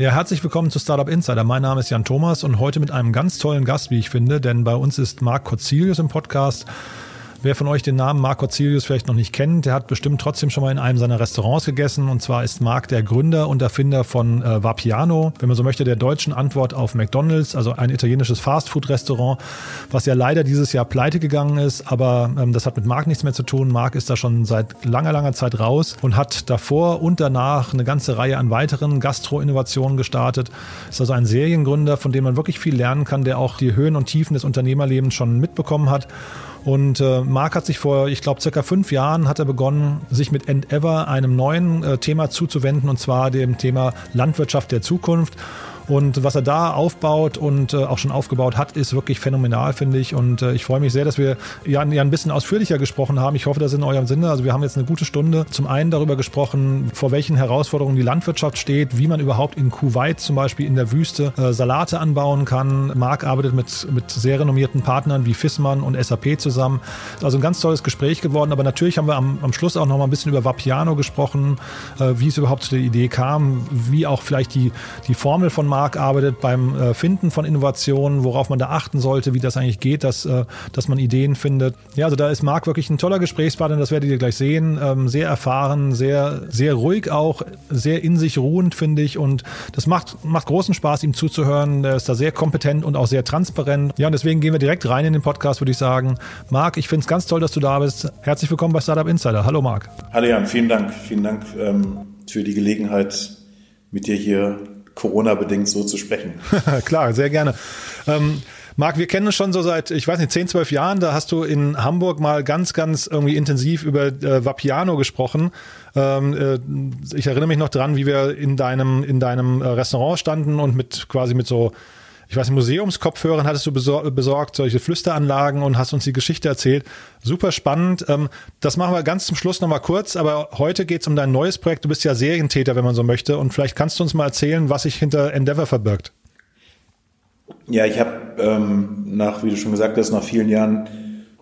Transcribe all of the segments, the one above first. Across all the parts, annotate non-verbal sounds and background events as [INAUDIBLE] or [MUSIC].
Ja, herzlich willkommen zu Startup Insider. Mein Name ist Jan Thomas und heute mit einem ganz tollen Gast, wie ich finde, denn bei uns ist Marc Corzilius im Podcast. Wer von euch den Namen Marc Corzilius vielleicht noch nicht kennt, der hat bestimmt trotzdem schon mal in einem seiner Restaurants gegessen. Und zwar ist Marc der Gründer und Erfinder von äh, Vapiano, wenn man so möchte, der deutschen Antwort auf McDonald's, also ein italienisches Fastfood-Restaurant, was ja leider dieses Jahr pleite gegangen ist. Aber ähm, das hat mit Marc nichts mehr zu tun. Marc ist da schon seit langer, langer Zeit raus und hat davor und danach eine ganze Reihe an weiteren Gastro-Innovationen gestartet. Ist also ein Seriengründer, von dem man wirklich viel lernen kann, der auch die Höhen und Tiefen des Unternehmerlebens schon mitbekommen hat. Und äh, Marc hat sich vor, ich glaube, circa fünf Jahren hat er begonnen, sich mit Endeavor einem neuen äh, Thema zuzuwenden, und zwar dem Thema Landwirtschaft der Zukunft. Und was er da aufbaut und äh, auch schon aufgebaut hat, ist wirklich phänomenal, finde ich. Und äh, ich freue mich sehr, dass wir ja, ja ein bisschen ausführlicher gesprochen haben. Ich hoffe, das ist in eurem Sinne. Also wir haben jetzt eine gute Stunde zum einen darüber gesprochen, vor welchen Herausforderungen die Landwirtschaft steht, wie man überhaupt in Kuwait zum Beispiel in der Wüste äh, Salate anbauen kann. Marc arbeitet mit, mit sehr renommierten Partnern wie Fissmann und SAP zusammen. Also ein ganz tolles Gespräch geworden. Aber natürlich haben wir am, am Schluss auch noch mal ein bisschen über Vapiano gesprochen, äh, wie es überhaupt zu der Idee kam, wie auch vielleicht die, die Formel von Marc Marc arbeitet beim äh, Finden von Innovationen, worauf man da achten sollte, wie das eigentlich geht, dass, äh, dass man Ideen findet. Ja, also da ist Marc wirklich ein toller Gesprächspartner, das werdet ihr gleich sehen. Ähm, sehr erfahren, sehr, sehr ruhig auch, sehr in sich ruhend, finde ich. Und das macht, macht großen Spaß, ihm zuzuhören. Er ist da sehr kompetent und auch sehr transparent. Ja, und deswegen gehen wir direkt rein in den Podcast, würde ich sagen. Marc, ich finde es ganz toll, dass du da bist. Herzlich willkommen bei Startup Insider. Hallo Marc. Hallo Jan, vielen Dank. Vielen Dank ähm, für die Gelegenheit, mit dir hier Corona-bedingt so zu sprechen. [LAUGHS] Klar, sehr gerne. Ähm, Marc, wir kennen uns schon so seit, ich weiß nicht, 10, 12 Jahren. Da hast du in Hamburg mal ganz, ganz irgendwie intensiv über äh, Vapiano gesprochen. Ähm, äh, ich erinnere mich noch dran, wie wir in deinem, in deinem äh, Restaurant standen und mit quasi mit so ich weiß, Museumskopfhörern hattest du besorgt, solche Flüsteranlagen und hast uns die Geschichte erzählt. Super spannend. Ähm, das machen wir ganz zum Schluss nochmal kurz, aber heute geht es um dein neues Projekt. Du bist ja Serientäter, wenn man so möchte. Und vielleicht kannst du uns mal erzählen, was sich hinter Endeavor verbirgt. Ja, ich habe ähm, nach, wie du schon gesagt hast, nach vielen Jahren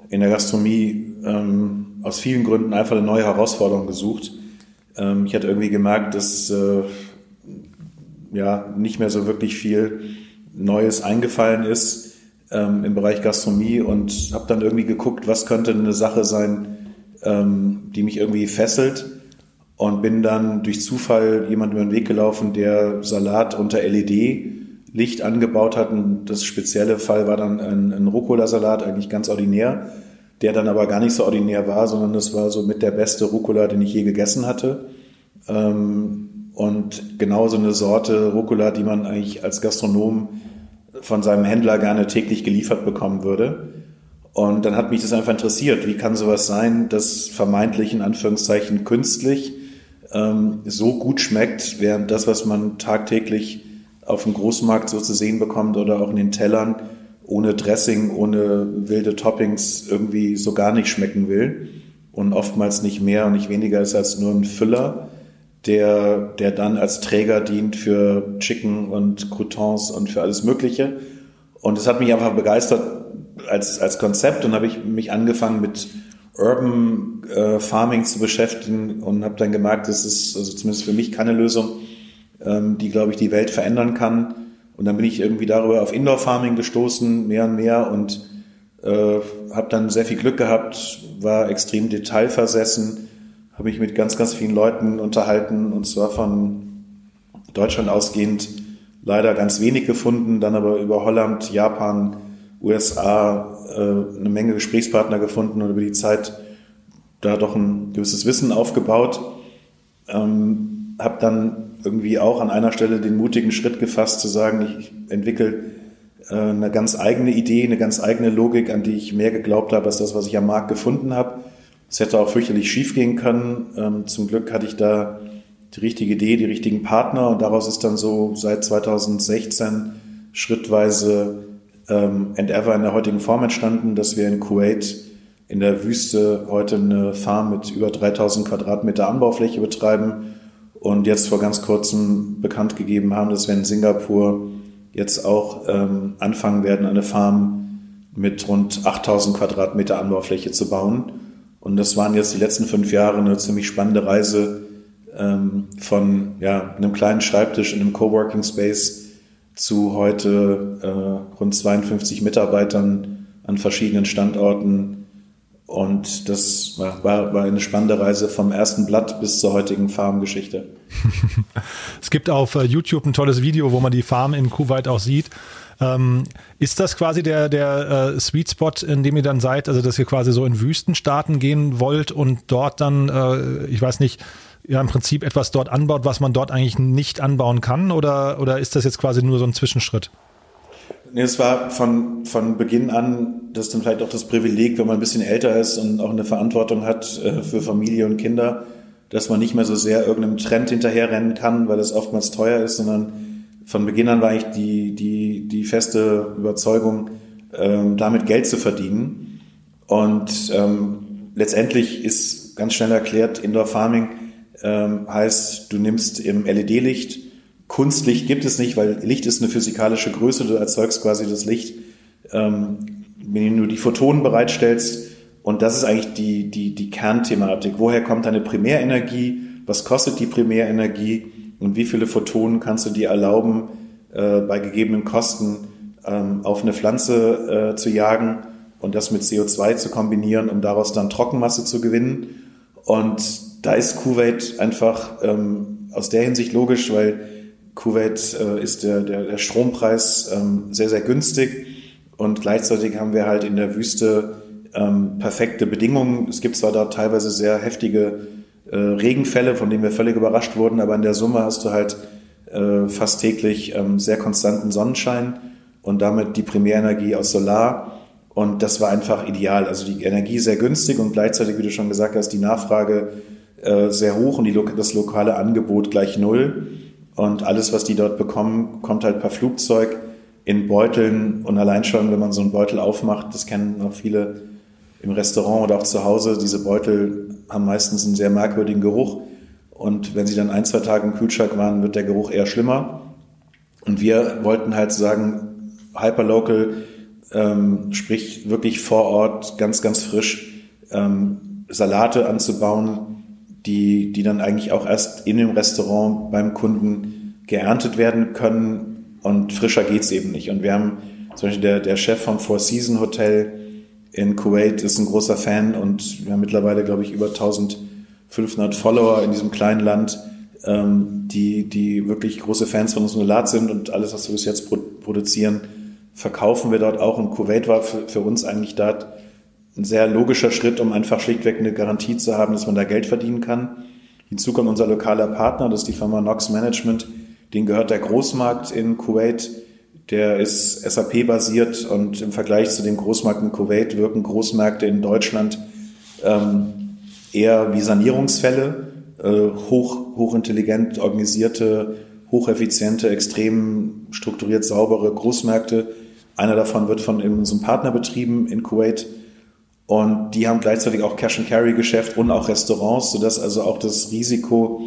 in der Gastronomie ähm, aus vielen Gründen einfach eine neue Herausforderung gesucht. Ähm, ich hatte irgendwie gemerkt, dass äh, ja nicht mehr so wirklich viel Neues eingefallen ist ähm, im Bereich Gastronomie und habe dann irgendwie geguckt, was könnte eine Sache sein, ähm, die mich irgendwie fesselt und bin dann durch Zufall jemand über den Weg gelaufen, der Salat unter LED-Licht angebaut hat. Und das spezielle Fall war dann ein, ein Rucola-Salat, eigentlich ganz ordinär, der dann aber gar nicht so ordinär war, sondern das war so mit der beste Rucola, den ich je gegessen hatte. Ähm, und genauso eine Sorte Rucola, die man eigentlich als Gastronom von seinem Händler gerne täglich geliefert bekommen würde. Und dann hat mich das einfach interessiert, wie kann sowas sein, dass vermeintlich in Anführungszeichen künstlich ähm, so gut schmeckt, während das, was man tagtäglich auf dem Großmarkt so zu sehen bekommt oder auch in den Tellern, ohne Dressing, ohne wilde Toppings irgendwie so gar nicht schmecken will und oftmals nicht mehr und nicht weniger ist als nur ein Füller der, der dann als Träger dient für Chicken und Croutons und für alles Mögliche. Und es hat mich einfach begeistert als, als Konzept und habe ich mich angefangen mit Urban äh, Farming zu beschäftigen und habe dann gemerkt, das ist also zumindest für mich keine Lösung, ähm, die, glaube ich, die Welt verändern kann. Und dann bin ich irgendwie darüber auf Indoor Farming gestoßen, mehr und mehr und äh, habe dann sehr viel Glück gehabt, war extrem detailversessen, habe ich mit ganz, ganz vielen Leuten unterhalten und zwar von Deutschland ausgehend leider ganz wenig gefunden, dann aber über Holland, Japan, USA äh, eine Menge Gesprächspartner gefunden und über die Zeit da doch ein gewisses Wissen aufgebaut. Ähm, habe dann irgendwie auch an einer Stelle den mutigen Schritt gefasst zu sagen, ich entwickle äh, eine ganz eigene Idee, eine ganz eigene Logik, an die ich mehr geglaubt habe als das, was ich am Markt gefunden habe es hätte auch fürchterlich schief gehen können. Ähm, zum Glück hatte ich da die richtige Idee, die richtigen Partner und daraus ist dann so seit 2016 schrittweise ähm, Endeavor in der heutigen Form entstanden, dass wir in Kuwait in der Wüste heute eine Farm mit über 3000 Quadratmeter Anbaufläche betreiben und jetzt vor ganz kurzem bekannt gegeben haben, dass wir in Singapur jetzt auch ähm, anfangen werden, eine Farm mit rund 8000 Quadratmeter Anbaufläche zu bauen. Und das waren jetzt die letzten fünf Jahre eine ziemlich spannende Reise ähm, von ja, einem kleinen Schreibtisch in einem Coworking Space zu heute äh, rund 52 Mitarbeitern an verschiedenen Standorten. Und das war, war eine spannende Reise vom ersten Blatt bis zur heutigen Farmgeschichte. [LAUGHS] es gibt auf äh, YouTube ein tolles Video, wo man die Farm in Kuwait auch sieht. Ähm, ist das quasi der, der äh, Sweet Spot, in dem ihr dann seid, also dass ihr quasi so in Wüstenstaaten gehen wollt und dort dann, äh, ich weiß nicht, ja im Prinzip etwas dort anbaut, was man dort eigentlich nicht anbauen kann? Oder, oder ist das jetzt quasi nur so ein Zwischenschritt? Nee, es war von, von Beginn an, das ist dann vielleicht auch das Privileg, wenn man ein bisschen älter ist und auch eine Verantwortung hat äh, für Familie und Kinder, dass man nicht mehr so sehr irgendeinem Trend hinterherrennen kann, weil es oftmals teuer ist, sondern von Beginn an war ich die, die, die feste Überzeugung, ähm, damit Geld zu verdienen. Und ähm, letztendlich ist ganz schnell erklärt, Indoor Farming ähm, heißt, du nimmst im LED-Licht, Kunstlicht gibt es nicht, weil Licht ist eine physikalische Größe, du erzeugst quasi das Licht, ähm, wenn du die Photonen bereitstellst. Und das ist eigentlich die, die, die Kernthematik. Woher kommt deine Primärenergie? Was kostet die Primärenergie? Und wie viele Photonen kannst du dir erlauben, äh, bei gegebenen Kosten ähm, auf eine Pflanze äh, zu jagen und das mit CO2 zu kombinieren, um daraus dann Trockenmasse zu gewinnen? Und da ist Kuwait einfach ähm, aus der Hinsicht logisch, weil Kuwait äh, ist der, der, der Strompreis ähm, sehr, sehr günstig und gleichzeitig haben wir halt in der Wüste ähm, perfekte Bedingungen. Es gibt zwar da teilweise sehr heftige äh, Regenfälle, von denen wir völlig überrascht wurden, aber in der Summe hast du halt äh, fast täglich ähm, sehr konstanten Sonnenschein und damit die Primärenergie aus Solar. Und das war einfach ideal. Also die Energie sehr günstig und gleichzeitig, wie du schon gesagt hast, die Nachfrage äh, sehr hoch und die, das lokale Angebot gleich null. Und alles, was die dort bekommen, kommt halt per Flugzeug in Beuteln. Und allein schon, wenn man so einen Beutel aufmacht, das kennen auch viele im Restaurant oder auch zu Hause, diese Beutel haben meistens einen sehr merkwürdigen Geruch. Und wenn sie dann ein, zwei Tage im Kühlschrank waren, wird der Geruch eher schlimmer. Und wir wollten halt sagen, Hyperlocal, ähm, sprich wirklich vor Ort ganz, ganz frisch ähm, Salate anzubauen, die, die dann eigentlich auch erst in dem Restaurant beim Kunden geerntet werden können und frischer geht's eben nicht. Und wir haben zum Beispiel der, der Chef vom Four Season Hotel in Kuwait ist ein großer Fan und wir haben mittlerweile, glaube ich, über 1500 Follower in diesem kleinen Land, ähm, die, die wirklich große Fans von unserem Salat sind und alles, was wir bis jetzt produzieren, verkaufen wir dort auch. Und Kuwait war für, für uns eigentlich dort ein sehr logischer Schritt, um einfach schlichtweg eine Garantie zu haben, dass man da Geld verdienen kann. Hinzu kommt unser lokaler Partner, das ist die Firma Nox Management. Den gehört der Großmarkt in Kuwait. Der ist SAP-basiert und im Vergleich zu dem Großmarkt in Kuwait wirken Großmärkte in Deutschland ähm, eher wie Sanierungsfälle, äh, hoch, hochintelligent organisierte, hocheffiziente, extrem strukturiert saubere Großmärkte. Einer davon wird von unserem Partner betrieben in Kuwait und die haben gleichzeitig auch Cash-and-Carry-Geschäft und auch Restaurants, sodass also auch das Risiko,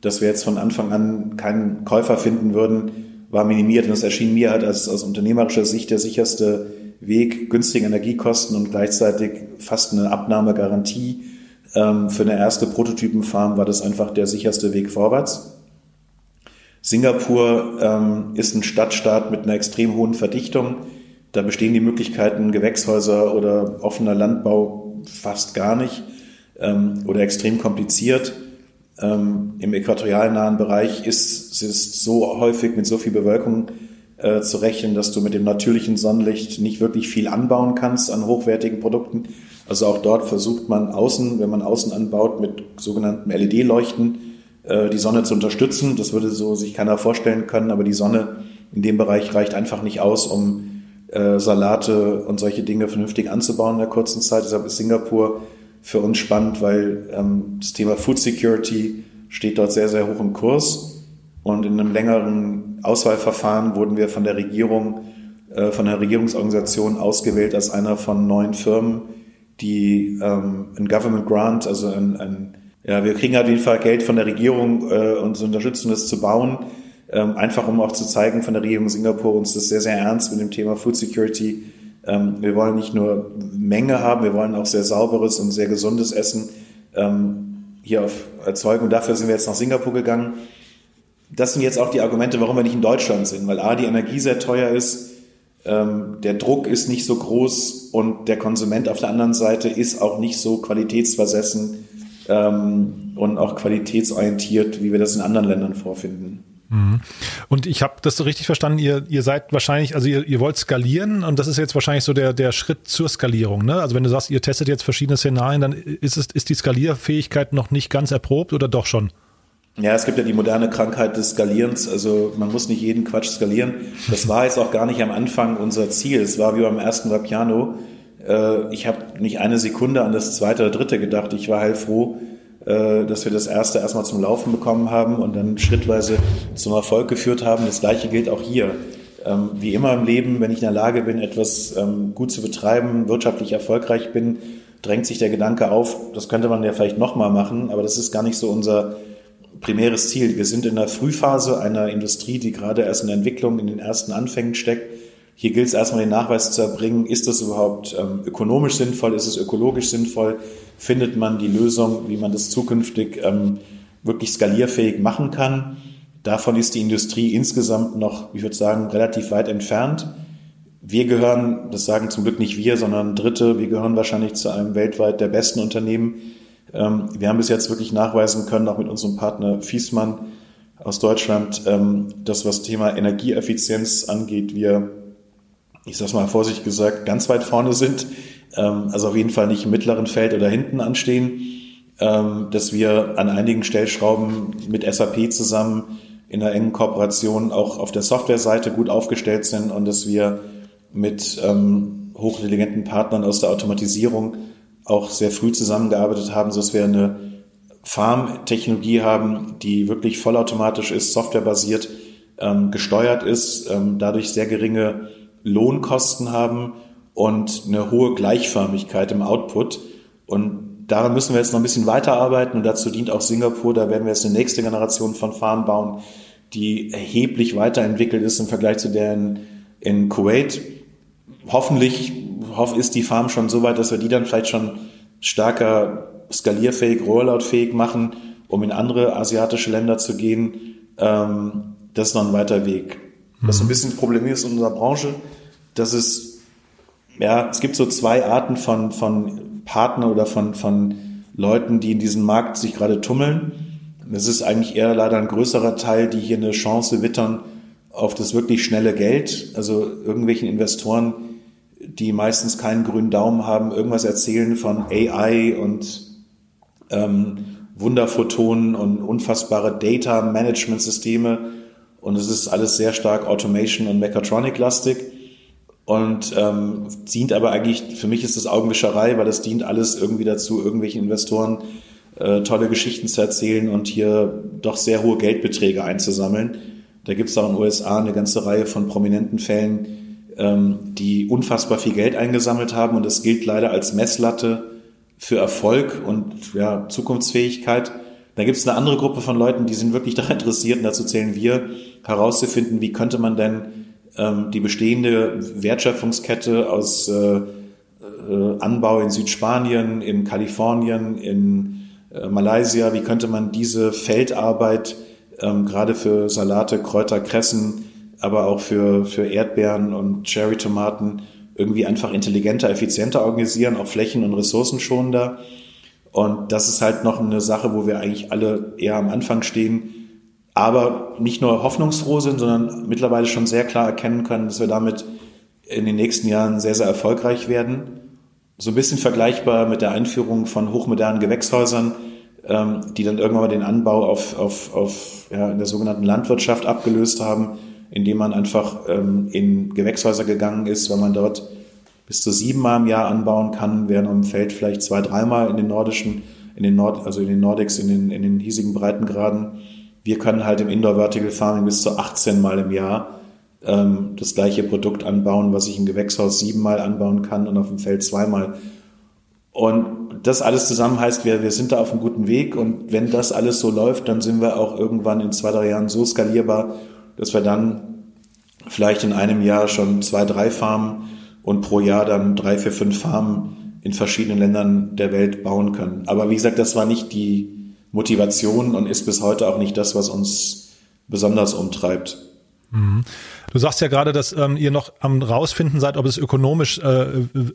dass wir jetzt von Anfang an keinen Käufer finden würden, war minimiert. Und es erschien mir halt als, aus unternehmerischer Sicht der sicherste Weg, günstige Energiekosten und gleichzeitig fast eine Abnahmegarantie. Ähm, für eine erste Prototypenfarm war das einfach der sicherste Weg vorwärts. Singapur ähm, ist ein Stadtstaat mit einer extrem hohen Verdichtung. Da bestehen die Möglichkeiten, Gewächshäuser oder offener Landbau fast gar nicht ähm, oder extrem kompliziert. Ähm, Im äquatorialnahen Bereich ist es so häufig mit so viel Bewölkung äh, zu rechnen, dass du mit dem natürlichen Sonnenlicht nicht wirklich viel anbauen kannst an hochwertigen Produkten. Also auch dort versucht man außen, wenn man außen anbaut, mit sogenannten LED-Leuchten äh, die Sonne zu unterstützen. Das würde so sich keiner vorstellen können, aber die Sonne in dem Bereich reicht einfach nicht aus, um äh, Salate und solche Dinge vernünftig anzubauen in der kurzen Zeit. Deshalb ist Singapur für uns spannend, weil ähm, das Thema Food Security steht dort sehr, sehr hoch im Kurs. Und in einem längeren Auswahlverfahren wurden wir von der Regierung, äh, von der Regierungsorganisation ausgewählt als einer von neun Firmen, die ähm, ein Government Grant, also ein, ein ja, wir kriegen halt jeden Fall Geld von der Regierung äh, uns unterstützen, das zu bauen ähm, einfach um auch zu zeigen von der Regierung Singapur uns das sehr, sehr ernst mit dem Thema Food Security. Ähm, wir wollen nicht nur Menge haben, wir wollen auch sehr sauberes und sehr gesundes Essen. Ähm, hier erzeugen. Und dafür sind wir jetzt nach Singapur gegangen. Das sind jetzt auch die Argumente, warum wir nicht in Deutschland sind, weil A, die Energie sehr teuer ist, ähm, der Druck ist nicht so groß und der Konsument auf der anderen Seite ist auch nicht so qualitätsversessen und auch qualitätsorientiert, wie wir das in anderen Ländern vorfinden. Mhm. Und ich habe das so richtig verstanden, ihr, ihr seid wahrscheinlich, also ihr, ihr wollt skalieren und das ist jetzt wahrscheinlich so der, der Schritt zur Skalierung. Ne? Also wenn du sagst, ihr testet jetzt verschiedene Szenarien, dann ist, es, ist die Skalierfähigkeit noch nicht ganz erprobt oder doch schon? Ja, es gibt ja die moderne Krankheit des Skalierens. Also man muss nicht jeden Quatsch skalieren. Das war jetzt auch gar nicht am Anfang unser Ziel. Es war wie beim ersten Vapiano. Äh, ich habe nicht eine Sekunde an das zweite oder dritte gedacht. Ich war heilfroh, äh, dass wir das erste erstmal zum Laufen bekommen haben und dann schrittweise zum Erfolg geführt haben. Das gleiche gilt auch hier. Ähm, wie immer im Leben, wenn ich in der Lage bin, etwas ähm, gut zu betreiben, wirtschaftlich erfolgreich bin, drängt sich der Gedanke auf, das könnte man ja vielleicht nochmal machen, aber das ist gar nicht so unser primäres Ziel. Wir sind in der Frühphase einer Industrie, die gerade erst in der Entwicklung, in den ersten Anfängen steckt. Hier gilt es erstmal den Nachweis zu erbringen, ist das überhaupt ähm, ökonomisch sinnvoll, ist es ökologisch sinnvoll, findet man die Lösung, wie man das zukünftig ähm, wirklich skalierfähig machen kann. Davon ist die Industrie insgesamt noch, ich würde sagen, relativ weit entfernt. Wir gehören, das sagen zum Glück nicht wir, sondern Dritte, wir gehören wahrscheinlich zu einem weltweit der besten Unternehmen. Ähm, wir haben bis jetzt wirklich nachweisen können, auch mit unserem Partner Fiesmann aus Deutschland, ähm, dass was Thema Energieeffizienz angeht, wir, ich sage mal vorsichtig gesagt, ganz weit vorne sind ähm, also auf jeden Fall nicht im mittleren Feld oder hinten anstehen, ähm, dass wir an einigen Stellschrauben mit SAP zusammen in einer engen Kooperation auch auf der Softwareseite gut aufgestellt sind und dass wir mit ähm, hochintelligenten Partnern aus der Automatisierung auch sehr früh zusammengearbeitet haben, sodass wir eine Farm-Technologie haben, die wirklich vollautomatisch ist, softwarebasiert, ähm, gesteuert ist, ähm, dadurch sehr geringe Lohnkosten haben und eine hohe Gleichförmigkeit im Output. Und daran müssen wir jetzt noch ein bisschen weiterarbeiten und dazu dient auch Singapur. Da werden wir jetzt eine nächste Generation von Farmen bauen, die erheblich weiterentwickelt ist im Vergleich zu der in, in Kuwait. Hoffentlich ist die Farm schon so weit, dass wir die dann vielleicht schon stärker skalierfähig, rolloutfähig machen, um in andere asiatische Länder zu gehen. Ähm, das ist noch ein weiter Weg. Was so ein bisschen das Problem ist in unserer Branche, dass es ja, es gibt so zwei Arten von, von Partner oder von, von Leuten, die in diesem Markt sich gerade tummeln. Es ist eigentlich eher leider ein größerer Teil, die hier eine Chance wittern auf das wirklich schnelle Geld. Also irgendwelchen Investoren, die meistens keinen grünen Daumen haben, irgendwas erzählen von AI und ähm, Wunderphotonen und unfassbare Data Management Systeme. Und es ist alles sehr stark Automation und Mechatronic-lastig und ähm, dient aber eigentlich, für mich ist das Augenwischerei, weil das dient alles irgendwie dazu, irgendwelchen Investoren äh, tolle Geschichten zu erzählen und hier doch sehr hohe Geldbeträge einzusammeln. Da gibt es auch in den USA eine ganze Reihe von prominenten Fällen, ähm, die unfassbar viel Geld eingesammelt haben und das gilt leider als Messlatte für Erfolg und ja, Zukunftsfähigkeit. Da gibt es eine andere Gruppe von Leuten, die sind wirklich [LAUGHS] daran interessiert, und dazu zählen wir, herauszufinden, wie könnte man denn ähm, die bestehende Wertschöpfungskette aus äh, äh, Anbau in Südspanien, in Kalifornien, in äh, Malaysia, wie könnte man diese Feldarbeit ähm, gerade für Salate, Kräuter, Kressen, aber auch für, für Erdbeeren und Cherrytomaten irgendwie einfach intelligenter, effizienter organisieren, auch flächen- und ressourcenschonender. Und das ist halt noch eine Sache, wo wir eigentlich alle eher am Anfang stehen, aber nicht nur hoffnungsfroh sind, sondern mittlerweile schon sehr klar erkennen können, dass wir damit in den nächsten Jahren sehr, sehr erfolgreich werden. So ein bisschen vergleichbar mit der Einführung von hochmodernen Gewächshäusern, ähm, die dann irgendwann mal den Anbau auf, auf, auf ja, in der sogenannten Landwirtschaft abgelöst haben, indem man einfach ähm, in Gewächshäuser gegangen ist, weil man dort bis zu siebenmal im Jahr anbauen kann, während im Feld vielleicht zwei, dreimal in den nordischen, in den Nord, also in den Nordics, in den, in den hiesigen Breitengraden. Wir können halt im Indoor Vertical Farming bis zu 18 Mal im Jahr ähm, das gleiche Produkt anbauen, was ich im Gewächshaus siebenmal anbauen kann und auf dem Feld zweimal. Und das alles zusammen heißt, wir, wir sind da auf einem guten Weg. Und wenn das alles so läuft, dann sind wir auch irgendwann in zwei, drei Jahren so skalierbar, dass wir dann vielleicht in einem Jahr schon zwei, drei Farmen und pro Jahr dann drei, vier, fünf Farmen in verschiedenen Ländern der Welt bauen können. Aber wie gesagt, das war nicht die, Motivation und ist bis heute auch nicht das, was uns besonders umtreibt. Mhm. Du sagst ja gerade, dass ähm, ihr noch am rausfinden seid, ob es ökonomisch äh,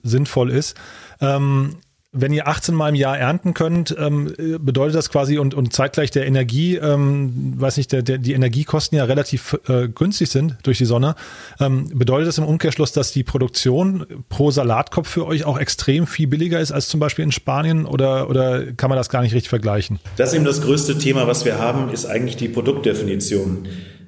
sinnvoll ist. Ähm, wenn ihr 18 Mal im Jahr ernten könnt, ähm, bedeutet das quasi und, und zeitgleich der Energie, ähm, weiß nicht, der, der, die Energiekosten ja relativ äh, günstig sind durch die Sonne, ähm, bedeutet das im Umkehrschluss, dass die Produktion pro Salatkopf für euch auch extrem viel billiger ist als zum Beispiel in Spanien oder, oder kann man das gar nicht richtig vergleichen? Das ist eben das größte Thema, was wir haben, ist eigentlich die Produktdefinition.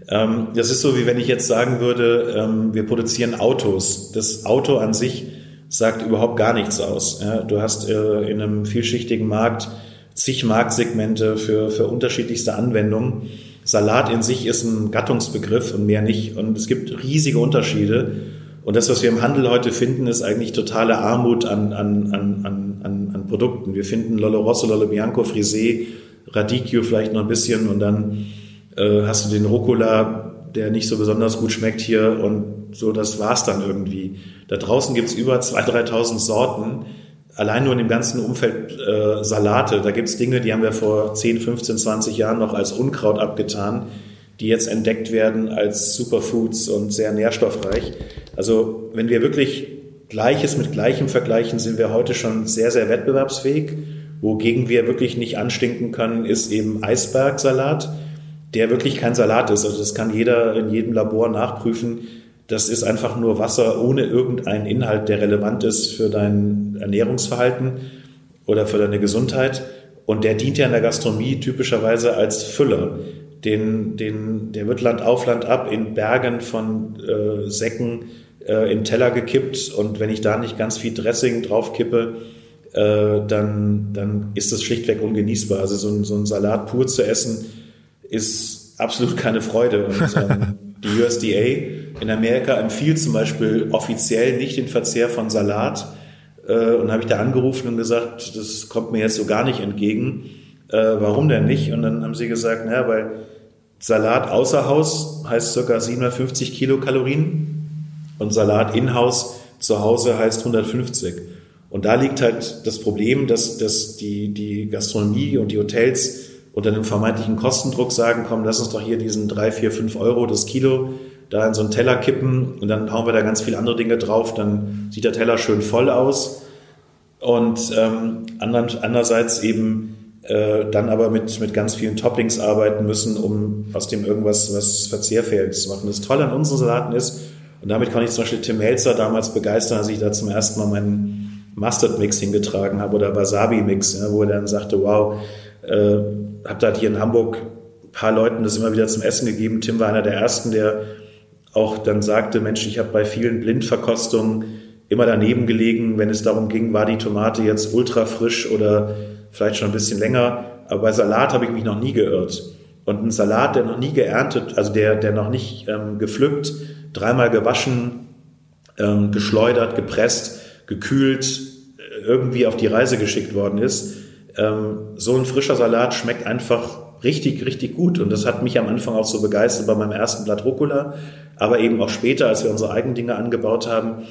Ähm, das ist so, wie wenn ich jetzt sagen würde, ähm, wir produzieren Autos. Das Auto an sich sagt überhaupt gar nichts aus. Ja, du hast äh, in einem vielschichtigen Markt zig Marktsegmente für, für unterschiedlichste Anwendungen. Salat in sich ist ein Gattungsbegriff und mehr nicht. Und es gibt riesige Unterschiede. Und das, was wir im Handel heute finden, ist eigentlich totale Armut an, an, an, an, an Produkten. Wir finden Lolo Rosso, Lolo Bianco, Frisé, Radicchio vielleicht noch ein bisschen und dann äh, hast du den Rucola, der nicht so besonders gut schmeckt hier und so, das war's dann irgendwie. Da draußen gibt's über 2.000, 3.000 Sorten, allein nur in dem ganzen Umfeld äh, Salate. Da gibt's Dinge, die haben wir vor 10, 15, 20 Jahren noch als Unkraut abgetan, die jetzt entdeckt werden als Superfoods und sehr nährstoffreich. Also wenn wir wirklich Gleiches mit Gleichem vergleichen, sind wir heute schon sehr, sehr wettbewerbsfähig. Wogegen wir wirklich nicht anstinken können, ist eben Eisbergsalat der wirklich kein Salat ist. Also das kann jeder in jedem Labor nachprüfen. Das ist einfach nur Wasser ohne irgendeinen Inhalt, der relevant ist für dein Ernährungsverhalten oder für deine Gesundheit. Und der dient ja in der Gastronomie typischerweise als Füller. Den, den, der wird Land auf Land ab in Bergen von äh, Säcken äh, in Teller gekippt. Und wenn ich da nicht ganz viel Dressing drauf kippe, äh, dann, dann ist das schlichtweg ungenießbar. Also so ein, so ein Salat pur zu essen, ist absolut keine Freude. Und ähm, die USDA in Amerika empfiehlt zum Beispiel offiziell nicht den Verzehr von Salat. Äh, und habe ich da angerufen und gesagt, das kommt mir jetzt so gar nicht entgegen. Äh, warum denn nicht? Und dann haben sie gesagt, naja, weil Salat außer Haus heißt circa 750 Kilokalorien und Salat in-Haus zu Hause heißt 150. Und da liegt halt das Problem, dass, dass die, die Gastronomie und die Hotels unter einem vermeintlichen Kostendruck sagen, komm, lass uns doch hier diesen drei, vier, fünf Euro das Kilo da in so einen Teller kippen und dann hauen wir da ganz viele andere Dinge drauf, dann sieht der Teller schön voll aus. Und ähm, andererseits eben äh, dann aber mit, mit ganz vielen Toppings arbeiten müssen, um aus dem irgendwas was verzehrfähig zu machen. Das Tolle an unseren Salaten ist, und damit kann ich zum Beispiel Tim Melzer damals begeistern, als ich da zum ersten Mal meinen Mustard-Mix hingetragen habe oder Wasabi-Mix, ja, wo er dann sagte, wow, äh, habe da hier in Hamburg ein paar Leuten das immer wieder zum Essen gegeben. Tim war einer der ersten, der auch dann sagte, Mensch, ich habe bei vielen Blindverkostungen immer daneben gelegen, wenn es darum ging, war die Tomate jetzt ultra frisch oder vielleicht schon ein bisschen länger. Aber bei Salat habe ich mich noch nie geirrt. Und ein Salat, der noch nie geerntet, also der, der noch nicht ähm, gepflückt, dreimal gewaschen, ähm, geschleudert, gepresst, gekühlt, irgendwie auf die Reise geschickt worden ist, so ein frischer Salat schmeckt einfach richtig, richtig gut. Und das hat mich am Anfang auch so begeistert bei meinem ersten Blatt Rucola, aber eben auch später, als wir unsere eigenen Dinge angebaut haben,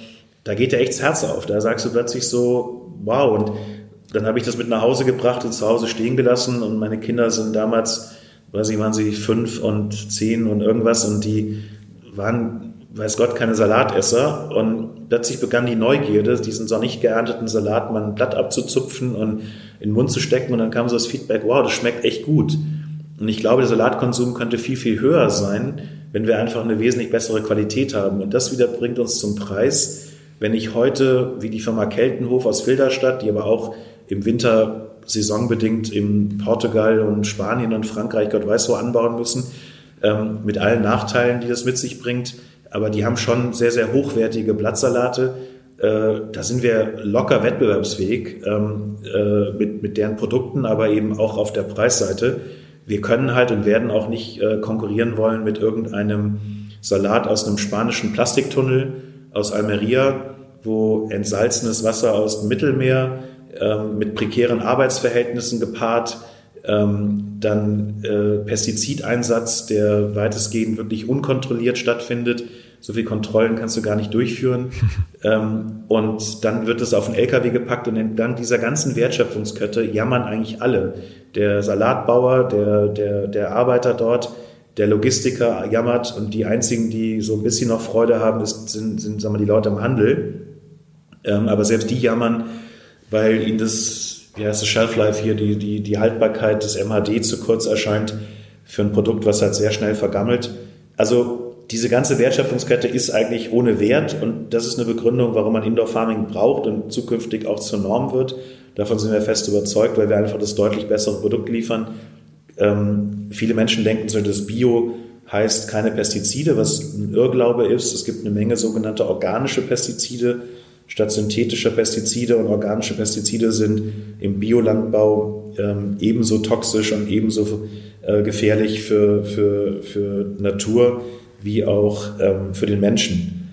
da geht dir echt das Herz auf. Da sagst du plötzlich so, wow. Und dann habe ich das mit nach Hause gebracht und zu Hause stehen gelassen. Und meine Kinder sind damals, weiß ich, waren sie fünf und zehn und irgendwas. Und die waren, weiß Gott, keine Salatesser. Und plötzlich begann die Neugierde, diesen so nicht geernteten Salat mal ein Blatt abzuzupfen und in den Mund zu stecken und dann kam so das Feedback, wow, das schmeckt echt gut. Und ich glaube, der Salatkonsum könnte viel, viel höher sein, wenn wir einfach eine wesentlich bessere Qualität haben. Und das wieder bringt uns zum Preis. Wenn ich heute, wie die Firma Keltenhof aus Filderstadt, die aber auch im Winter saisonbedingt in Portugal und Spanien und Frankreich, Gott weiß wo, anbauen müssen, ähm, mit allen Nachteilen, die das mit sich bringt. Aber die haben schon sehr, sehr hochwertige Blattsalate da sind wir locker wettbewerbsfähig ähm, äh, mit, mit deren Produkten, aber eben auch auf der Preisseite. Wir können halt und werden auch nicht äh, konkurrieren wollen mit irgendeinem Salat aus einem spanischen Plastiktunnel aus Almeria, wo entsalzenes Wasser aus dem Mittelmeer ähm, mit prekären Arbeitsverhältnissen gepaart, ähm, dann äh, Pestizideinsatz, der weitestgehend wirklich unkontrolliert stattfindet so viel Kontrollen kannst du gar nicht durchführen. [LAUGHS] ähm, und dann wird es auf den LKW gepackt und entlang dieser ganzen Wertschöpfungskette jammern eigentlich alle. der Salatbauer, der, der, der Arbeiter dort, der Logistiker jammert und die einzigen, die so ein bisschen noch Freude haben, ist, sind, sind sagen wir, die Leute im Handel. Ähm, aber selbst die jammern, weil ihnen das, wie heißt das Shelf Life hier, die, die, die Haltbarkeit des MHD zu kurz erscheint für ein Produkt, was halt sehr schnell vergammelt. Also diese ganze Wertschöpfungskette ist eigentlich ohne Wert und das ist eine Begründung, warum man Indoor Farming braucht und zukünftig auch zur Norm wird. Davon sind wir fest überzeugt, weil wir einfach das deutlich bessere Produkt liefern. Ähm, viele Menschen denken so, das Bio heißt keine Pestizide, was ein Irrglaube ist. Es gibt eine Menge sogenannte organische Pestizide statt synthetischer Pestizide und organische Pestizide sind im Biolandbau ähm, ebenso toxisch und ebenso äh, gefährlich für, für, für Natur wie auch ähm, für den Menschen.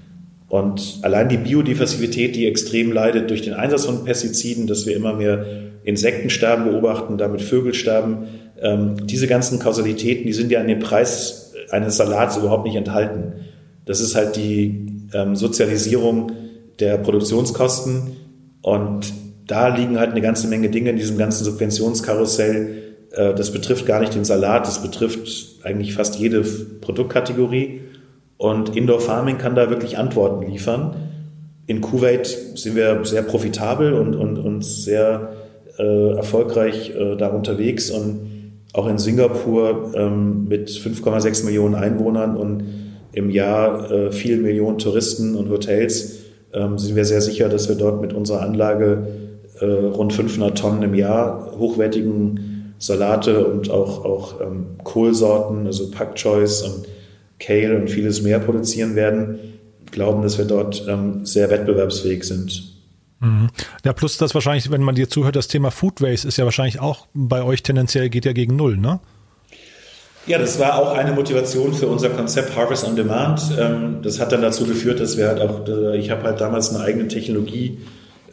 Und allein die Biodiversität, die extrem leidet durch den Einsatz von Pestiziden, dass wir immer mehr Insektensterben beobachten, damit Vögel sterben, ähm, diese ganzen Kausalitäten, die sind ja in dem Preis eines Salats überhaupt nicht enthalten. Das ist halt die ähm, Sozialisierung der Produktionskosten und da liegen halt eine ganze Menge Dinge in diesem ganzen Subventionskarussell. Äh, das betrifft gar nicht den Salat, das betrifft eigentlich fast jede Produktkategorie. Und Indoor Farming kann da wirklich Antworten liefern. In Kuwait sind wir sehr profitabel und, und, und sehr äh, erfolgreich äh, da unterwegs und auch in Singapur ähm, mit 5,6 Millionen Einwohnern und im Jahr äh, vielen Millionen Touristen und Hotels ähm, sind wir sehr sicher, dass wir dort mit unserer Anlage äh, rund 500 Tonnen im Jahr hochwertigen Salate und auch, auch ähm, Kohlsorten, also Pak Choice und Kale und vieles mehr produzieren werden, glauben, dass wir dort ähm, sehr wettbewerbsfähig sind. Mhm. Ja, plus das wahrscheinlich, wenn man dir zuhört, das Thema Food Waste ist ja wahrscheinlich auch bei euch tendenziell geht ja gegen Null, ne? Ja, das war auch eine Motivation für unser Konzept Harvest on Demand. Ähm, das hat dann dazu geführt, dass wir halt auch, äh, ich habe halt damals eine eigene Technologie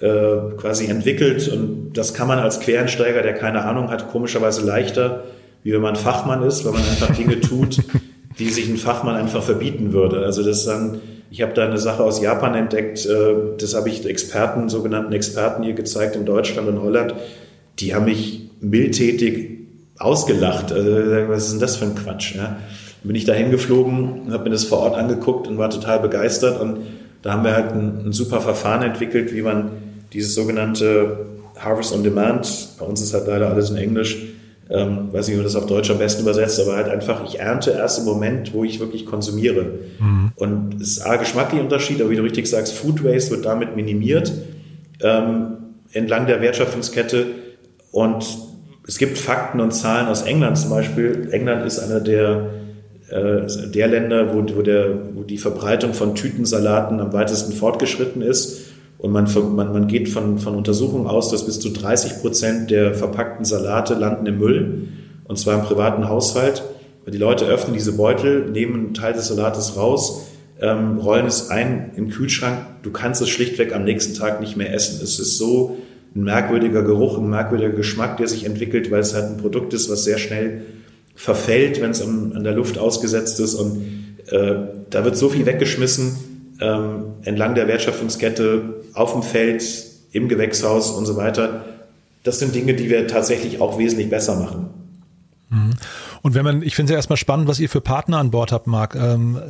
äh, quasi entwickelt und das kann man als Quereinsteiger, der keine Ahnung hat, komischerweise leichter, wie wenn man Fachmann ist, weil man einfach Dinge tut, [LAUGHS] die sich ein Fachmann einfach verbieten würde. Also das dann, ich habe da eine Sache aus Japan entdeckt, äh, das habe ich Experten, sogenannten Experten hier gezeigt in Deutschland und Holland, die haben mich mildtätig ausgelacht. Also, was ist denn das für ein Quatsch? Ja? Bin ich da hingeflogen, habe mir das vor Ort angeguckt und war total begeistert. Und da haben wir halt ein, ein super Verfahren entwickelt, wie man dieses sogenannte Harvest on Demand, bei uns ist halt leider alles in Englisch, ähm, weiß nicht, wie man das auf Deutsch am besten übersetzt, aber halt einfach, ich ernte erst im Moment, wo ich wirklich konsumiere. Mhm. Und es ist A, geschmacklich Unterschied, aber wie du richtig sagst, Food Waste wird damit minimiert ähm, entlang der Wertschöpfungskette und es gibt Fakten und Zahlen aus England zum Beispiel. England ist einer der, äh, der Länder, wo, wo, der, wo die Verbreitung von Tütensalaten am weitesten fortgeschritten ist. Und man, man, man geht von, von Untersuchungen aus, dass bis zu 30 Prozent der verpackten Salate landen im Müll, und zwar im privaten Haushalt. Die Leute öffnen diese Beutel, nehmen einen Teil des Salates raus, ähm, rollen es ein im Kühlschrank. Du kannst es schlichtweg am nächsten Tag nicht mehr essen. Es ist so ein merkwürdiger Geruch, ein merkwürdiger Geschmack, der sich entwickelt, weil es halt ein Produkt ist, was sehr schnell verfällt, wenn es an, an der Luft ausgesetzt ist. Und äh, da wird so viel weggeschmissen ähm, entlang der Wertschöpfungskette, auf dem Feld, im Gewächshaus und so weiter. Das sind Dinge, die wir tatsächlich auch wesentlich besser machen. Mhm. Und wenn man, ich finde es ja erstmal spannend, was ihr für Partner an Bord habt, Marc. Ähm,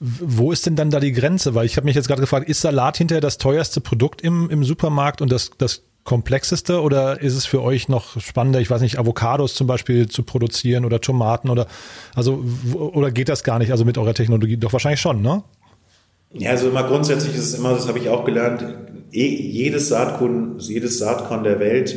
wo ist denn dann da die Grenze? Weil ich habe mich jetzt gerade gefragt, ist Salat hinterher das teuerste Produkt im, im Supermarkt und das, das komplexeste oder ist es für euch noch spannender, ich weiß nicht, Avocados zum Beispiel zu produzieren oder Tomaten oder also oder geht das gar nicht, also mit eurer Technologie? Doch wahrscheinlich schon, ne? Ja, also immer grundsätzlich ist es immer, das habe ich auch gelernt, jedes Saatkorn, jedes Saatkorn der Welt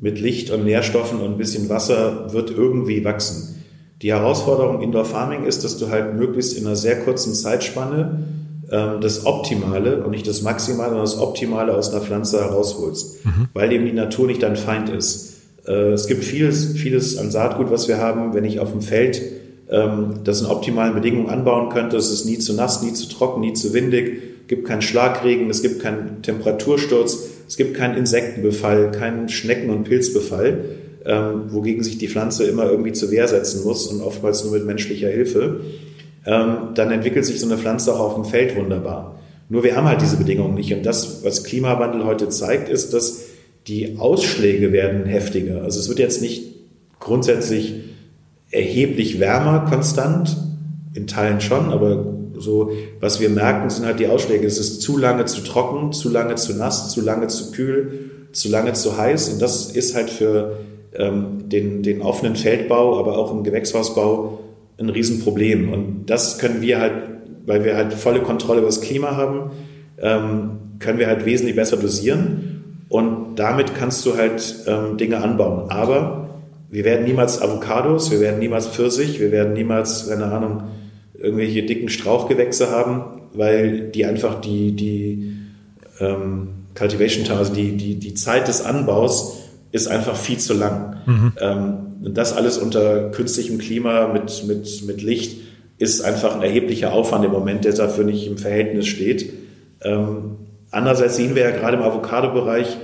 mit Licht und Nährstoffen und ein bisschen Wasser wird irgendwie wachsen. Die Herausforderung Indoor Farming ist, dass du halt möglichst in einer sehr kurzen Zeitspanne ähm, das Optimale und nicht das Maximale, sondern das Optimale aus einer Pflanze herausholst, mhm. weil eben die Natur nicht dein Feind ist. Äh, es gibt vieles, vieles an Saatgut, was wir haben. Wenn ich auf dem Feld ähm, das in optimalen Bedingungen anbauen könnte, es ist nie zu nass, nie zu trocken, nie zu windig, gibt keinen Schlagregen, es gibt keinen Temperatursturz, es gibt keinen Insektenbefall, keinen Schnecken- und Pilzbefall, ähm, wogegen sich die Pflanze immer irgendwie zur Wehr setzen muss und oftmals nur mit menschlicher Hilfe ähm, dann entwickelt sich so eine Pflanze auch auf dem Feld wunderbar. Nur wir haben halt diese Bedingungen nicht. Und das, was Klimawandel heute zeigt, ist, dass die Ausschläge werden heftiger. Also es wird jetzt nicht grundsätzlich erheblich wärmer konstant, in Teilen schon, aber so, was wir merken, sind halt die Ausschläge. Es ist zu lange zu trocken, zu lange zu nass, zu lange zu kühl, zu lange zu heiß. Und das ist halt für ähm, den, den offenen Feldbau, aber auch im Gewächshausbau ein Riesenproblem. Und das können wir halt, weil wir halt volle Kontrolle über das Klima haben, ähm, können wir halt wesentlich besser dosieren. Und damit kannst du halt ähm, Dinge anbauen. Aber wir werden niemals Avocados, wir werden niemals Pfirsich, wir werden niemals, keine Ahnung, irgendwelche dicken Strauchgewächse haben, weil die einfach die, die ähm, Cultivation Time, also die, die, die Zeit des Anbaus ist einfach viel zu lang. Mhm. Ähm, und das alles unter künstlichem Klima mit, mit, mit Licht ist einfach ein erheblicher Aufwand im Moment, der dafür nicht im Verhältnis steht. Ähm, andererseits sehen wir ja gerade im Avocado-Bereich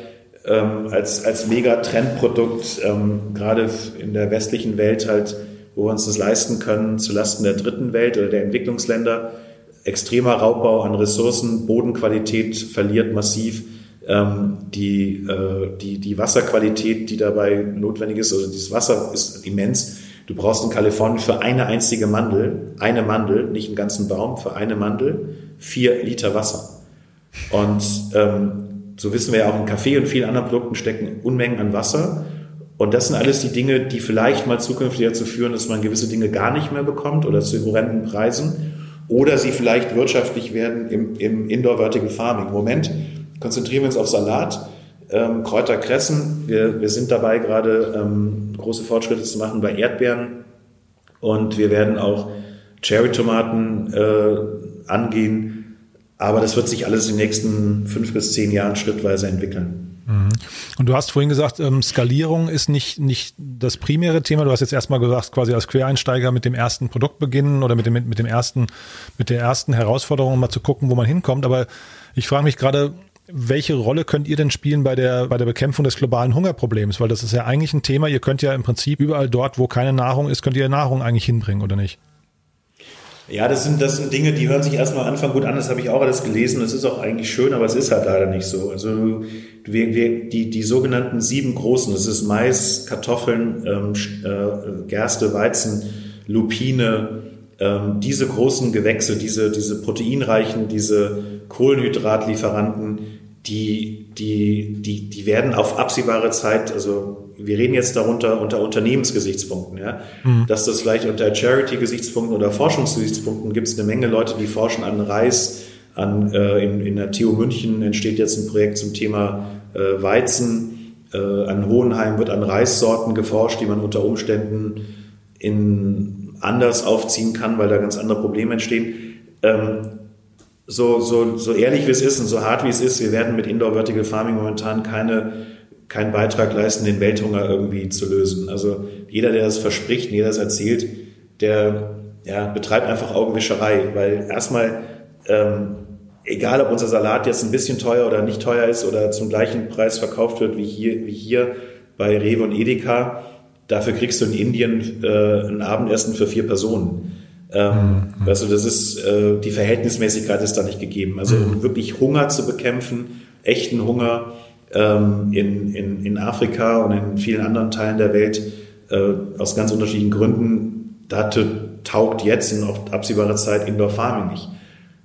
ähm, als, als Mega-Trendprodukt, ähm, gerade in der westlichen Welt halt, wo wir uns das leisten können, zulasten der dritten Welt oder der Entwicklungsländer. Extremer Raubbau an Ressourcen, Bodenqualität verliert massiv. Ähm, die, äh, die, die Wasserqualität, die dabei notwendig ist, also dieses Wasser ist immens. Du brauchst in Kalifornien für eine einzige Mandel, eine Mandel, nicht einen ganzen Baum, für eine Mandel vier Liter Wasser. Und ähm, so wissen wir ja auch in Kaffee und vielen anderen Produkten stecken Unmengen an Wasser. Und das sind alles die Dinge, die vielleicht mal zukünftig dazu führen, dass man gewisse Dinge gar nicht mehr bekommt oder zu horrenden Preisen oder sie vielleicht wirtschaftlich werden im, im Indoor Vertical Farming. Im Moment konzentrieren wir uns auf Salat, ähm, Kräuter, Kressen. Wir, wir sind dabei gerade ähm, große Fortschritte zu machen bei Erdbeeren und wir werden auch Cherry-Tomaten äh, angehen. Aber das wird sich alles in den nächsten fünf bis zehn Jahren schrittweise entwickeln. Mhm. Und du hast vorhin gesagt, ähm, Skalierung ist nicht, nicht das primäre Thema. Du hast jetzt erstmal gesagt, quasi als Quereinsteiger mit dem ersten Produkt beginnen oder mit dem, mit dem ersten, mit der ersten Herausforderung mal zu gucken, wo man hinkommt. Aber ich frage mich gerade, welche Rolle könnt ihr denn spielen bei der, bei der Bekämpfung des globalen Hungerproblems? Weil das ist ja eigentlich ein Thema. Ihr könnt ja im Prinzip überall dort, wo keine Nahrung ist, könnt ihr Nahrung eigentlich hinbringen, oder nicht? Ja, das sind, das sind Dinge, die hören sich erstmal am Anfang gut an. Das habe ich auch alles gelesen. Das ist auch eigentlich schön, aber es ist halt leider nicht so. Also wir, wir, die, die sogenannten sieben großen, das ist Mais, Kartoffeln, ähm, äh, Gerste, Weizen, Lupine, ähm, diese großen Gewächse, diese, diese proteinreichen, diese Kohlenhydratlieferanten, die, die, die, die werden auf absehbare Zeit, also wir reden jetzt darunter unter Unternehmensgesichtspunkten, ja, mhm. dass das vielleicht unter Charity-Gesichtspunkten oder Forschungsgesichtspunkten gibt es eine Menge Leute, die forschen an Reis, an, äh, in, in der TU München entsteht jetzt ein Projekt zum Thema äh, Weizen, äh, an Hohenheim wird an Reissorten geforscht, die man unter Umständen in anders aufziehen kann, weil da ganz andere Probleme entstehen. Ähm, so, so, so ehrlich wie es ist und so hart wie es ist, wir werden mit Indoor Vertical Farming momentan keine keinen Beitrag leisten, den Welthunger irgendwie zu lösen. Also jeder, der das verspricht, jeder das erzählt, der ja, betreibt einfach Augenwischerei, weil erstmal, ähm, egal ob unser Salat jetzt ein bisschen teuer oder nicht teuer ist oder zum gleichen Preis verkauft wird wie hier, wie hier bei Rewe und Edeka, dafür kriegst du in Indien äh, ein Abendessen für vier Personen. Ähm, mhm. Also das ist, äh, die Verhältnismäßigkeit ist da nicht gegeben. Also um wirklich Hunger zu bekämpfen, echten Hunger, ähm, in, in, in Afrika und in vielen anderen Teilen der Welt äh, aus ganz unterschiedlichen Gründen, da taugt jetzt in absehbarer Zeit Indoor Farming nicht.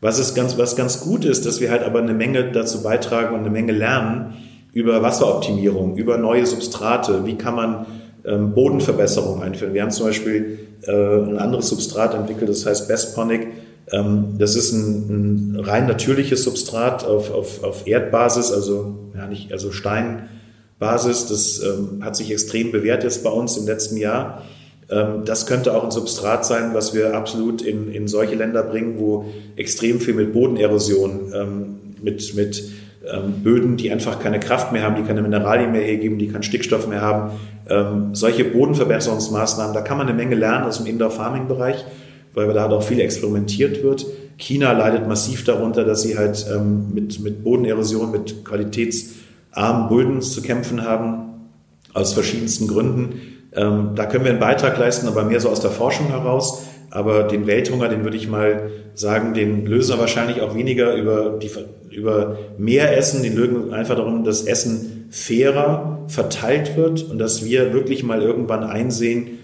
Was ist ganz, was ganz gut ist, dass wir halt aber eine Menge dazu beitragen und eine Menge lernen über Wasseroptimierung, über neue Substrate, wie kann man ähm, Bodenverbesserung einführen. Wir haben zum Beispiel äh, ein anderes Substrat entwickelt, das heißt Bestponic, das ist ein, ein, rein natürliches Substrat auf, auf, auf Erdbasis, also, ja, nicht, also Steinbasis. Das ähm, hat sich extrem bewährt jetzt bei uns im letzten Jahr. Ähm, das könnte auch ein Substrat sein, was wir absolut in, in solche Länder bringen, wo extrem viel mit Bodenerosion, ähm, mit, mit ähm, Böden, die einfach keine Kraft mehr haben, die keine Mineralien mehr hergeben, die keinen Stickstoff mehr haben. Ähm, solche Bodenverbesserungsmaßnahmen, da kann man eine Menge lernen aus dem Indoor-Farming-Bereich weil da halt auch viel experimentiert wird. China leidet massiv darunter, dass sie halt ähm, mit, mit Bodenerosion, mit qualitätsarmen Böden zu kämpfen haben, aus verschiedensten Gründen. Ähm, da können wir einen Beitrag leisten, aber mehr so aus der Forschung heraus. Aber den Welthunger, den würde ich mal sagen, den lösen wir wahrscheinlich auch weniger über, die, über mehr Essen. Den lösen einfach darum, dass Essen fairer verteilt wird und dass wir wirklich mal irgendwann einsehen,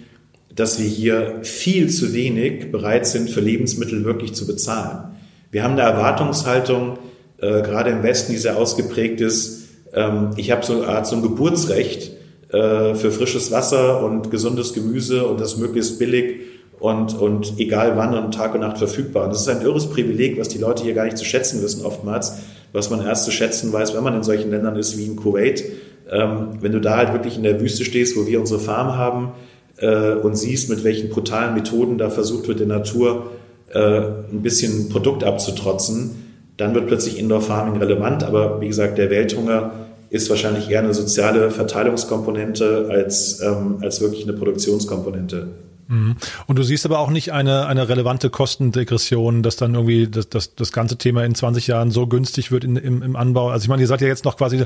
dass wir hier viel zu wenig bereit sind, für Lebensmittel wirklich zu bezahlen. Wir haben eine Erwartungshaltung, äh, gerade im Westen, die sehr ausgeprägt ist. Ähm, ich habe so eine Art so ein Geburtsrecht äh, für frisches Wasser und gesundes Gemüse und das möglichst billig und, und egal wann und Tag und Nacht verfügbar. Und das ist ein irres Privileg, was die Leute hier gar nicht zu schätzen wissen oftmals, was man erst zu schätzen weiß, wenn man in solchen Ländern ist wie in Kuwait. Ähm, wenn du da halt wirklich in der Wüste stehst, wo wir unsere Farm haben äh, und siehst, mit welchen brutalen Methoden da versucht wird, der Natur äh, ein bisschen Produkt abzutrotzen, dann wird plötzlich Indoor Farming relevant. Aber wie gesagt, der Welthunger ist wahrscheinlich eher eine soziale Verteilungskomponente als, ähm, als wirklich eine Produktionskomponente. Mhm. Und du siehst aber auch nicht eine, eine relevante Kostendegression, dass dann irgendwie das, das, das ganze Thema in 20 Jahren so günstig wird in, im, im Anbau. Also ich meine, ihr seid ja jetzt noch quasi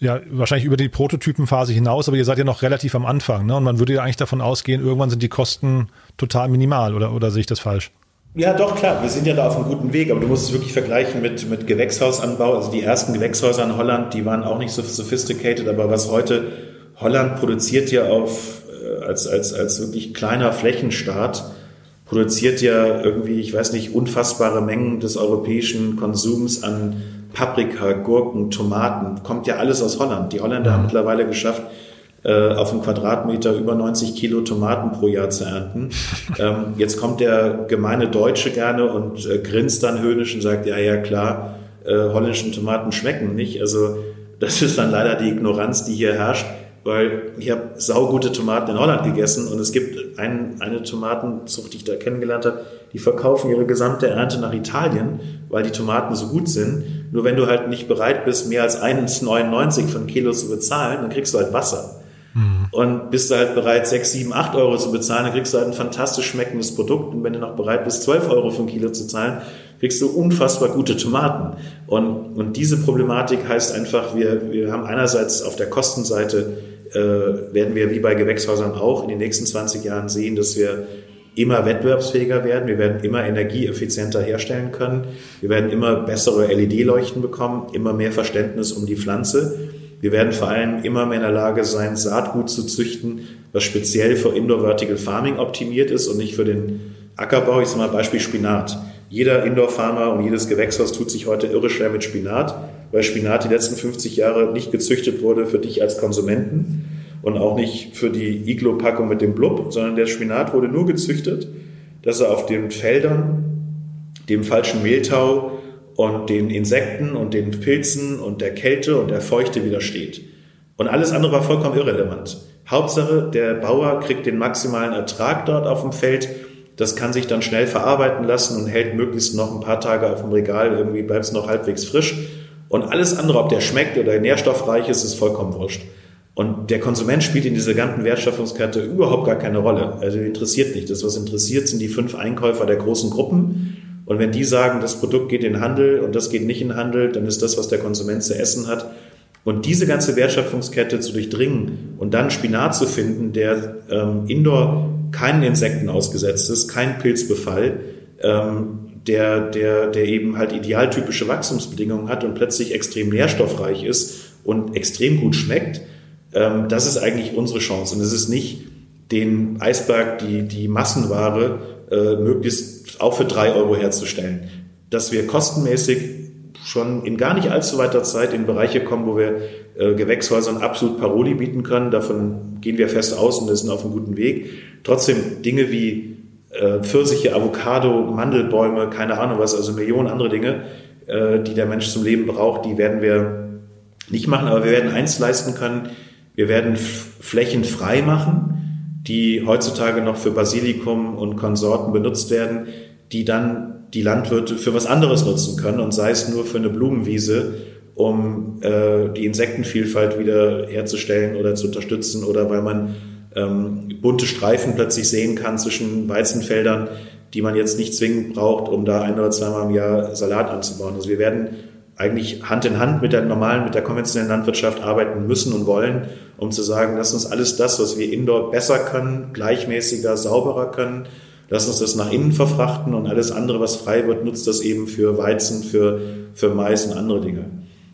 ja, wahrscheinlich über die Prototypenphase hinaus, aber ihr seid ja noch relativ am Anfang, ne? Und man würde ja eigentlich davon ausgehen, irgendwann sind die Kosten total minimal, oder, oder sehe ich das falsch? Ja, doch, klar. Wir sind ja da auf einem guten Weg, aber du musst es wirklich vergleichen mit, mit Gewächshausanbau. Also die ersten Gewächshäuser in Holland, die waren auch nicht so sophisticated, aber was heute Holland produziert ja auf, äh, als, als, als wirklich kleiner Flächenstaat, produziert ja irgendwie, ich weiß nicht, unfassbare Mengen des europäischen Konsums an Paprika, Gurken, Tomaten, kommt ja alles aus Holland. Die Holländer haben mhm. mittlerweile geschafft, äh, auf einem Quadratmeter über 90 Kilo Tomaten pro Jahr zu ernten. [LAUGHS] Ähm, jetzt kommt der gemeine Deutsche gerne und äh, grinst dann höhnisch und sagt, ja, ja, klar, äh, holländischen Tomaten schmecken nicht. Also das ist dann leider die Ignoranz, die hier herrscht, weil ich habe saugute Tomaten in Holland gegessen und es gibt ein, eine Tomatenzucht, die ich da kennengelernt habe, die verkaufen ihre gesamte Ernte nach Italien, weil die Tomaten so gut sind. Nur wenn du halt nicht bereit bist, mehr als 1,99 von Kilo zu bezahlen, dann kriegst du halt Wasser. Mhm. Und bist du halt bereit, 6, 7, 8 Euro zu bezahlen, dann kriegst du halt ein fantastisch schmeckendes Produkt. Und wenn du noch bereit bist, 12 Euro für ein Kilo zu zahlen, kriegst du unfassbar gute Tomaten. Und, und diese Problematik heißt einfach, wir, wir haben einerseits auf der Kostenseite, äh, werden wir wie bei Gewächshäusern auch in den nächsten 20 Jahren sehen, dass wir immer wettbewerbsfähiger werden. Wir werden immer energieeffizienter herstellen können. Wir werden immer bessere LED-Leuchten bekommen, immer mehr Verständnis um die Pflanze. Wir werden vor allem immer mehr in der Lage sein, Saatgut zu züchten, was speziell für Indoor Vertical Farming optimiert ist und nicht für den Ackerbau. Ich sage mal Beispiel Spinat. Jeder Indoor-Farmer und jedes Gewächshaus tut sich heute irre schwer mit Spinat, weil Spinat die letzten 50 Jahre nicht gezüchtet wurde für dich als Konsumenten und auch nicht für die Iglo-Packung mit dem Blub, sondern der Spinat wurde nur gezüchtet, dass er auf den Feldern dem falschen Mehltau und den Insekten und den Pilzen und der Kälte und der Feuchte widersteht. Und alles andere war vollkommen irrelevant. Hauptsache, der Bauer kriegt den maximalen Ertrag dort auf dem Feld. Das kann sich dann schnell verarbeiten lassen und hält möglichst noch ein paar Tage auf dem Regal. Irgendwie bleibt es noch halbwegs frisch. Und alles andere, ob der schmeckt oder nährstoffreich ist, ist vollkommen wurscht. Und der Konsument spielt in dieser ganzen Wertschöpfungskette überhaupt gar keine Rolle. Also interessiert nicht. Das, was interessiert, sind die fünf Einkäufer der großen Gruppen. Und wenn die sagen, das Produkt geht in den Handel und das geht nicht in den Handel, dann ist das, was der Konsument zu essen hat. Und diese ganze Wertschöpfungskette zu durchdringen und dann Spinat zu finden, der ähm, indoor keinen Insekten ausgesetzt ist, kein Pilzbefall, ähm, der, der, der eben halt idealtypische Wachstumsbedingungen hat und plötzlich extrem nährstoffreich ist und extrem gut schmeckt, ähm, das ist eigentlich unsere Chance. Und es ist nicht den Eisberg, die, die Massenware äh, möglichst auch für drei Euro herzustellen. Dass wir kostenmäßig schon in gar nicht allzu weiter Zeit in Bereiche kommen, wo wir äh, Gewächshäusern absolut Paroli bieten können. Davon gehen wir fest aus und sind auf einem guten Weg. Trotzdem Dinge wie äh, Pfirsiche, Avocado, Mandelbäume, keine Ahnung was, also Millionen andere Dinge, äh, die der Mensch zum Leben braucht, die werden wir nicht machen, aber wir werden eins leisten können. Wir werden Flächen frei machen die heutzutage noch für Basilikum und Konsorten benutzt werden, die dann die Landwirte für was anderes nutzen können und sei es nur für eine Blumenwiese, um äh, die Insektenvielfalt wieder herzustellen oder zu unterstützen oder weil man ähm, bunte Streifen plötzlich sehen kann zwischen Weizenfeldern, die man jetzt nicht zwingend braucht, um da ein oder zweimal im Jahr Salat anzubauen. Also wir werden eigentlich Hand in Hand mit der normalen, mit der konventionellen Landwirtschaft arbeiten müssen und wollen, um zu sagen, lass uns alles das, was wir indoor besser können, gleichmäßiger, sauberer können lass uns das nach innen verfrachten und alles andere, was frei wird, nutzt das eben für Weizen, für, für Mais und andere Dinge.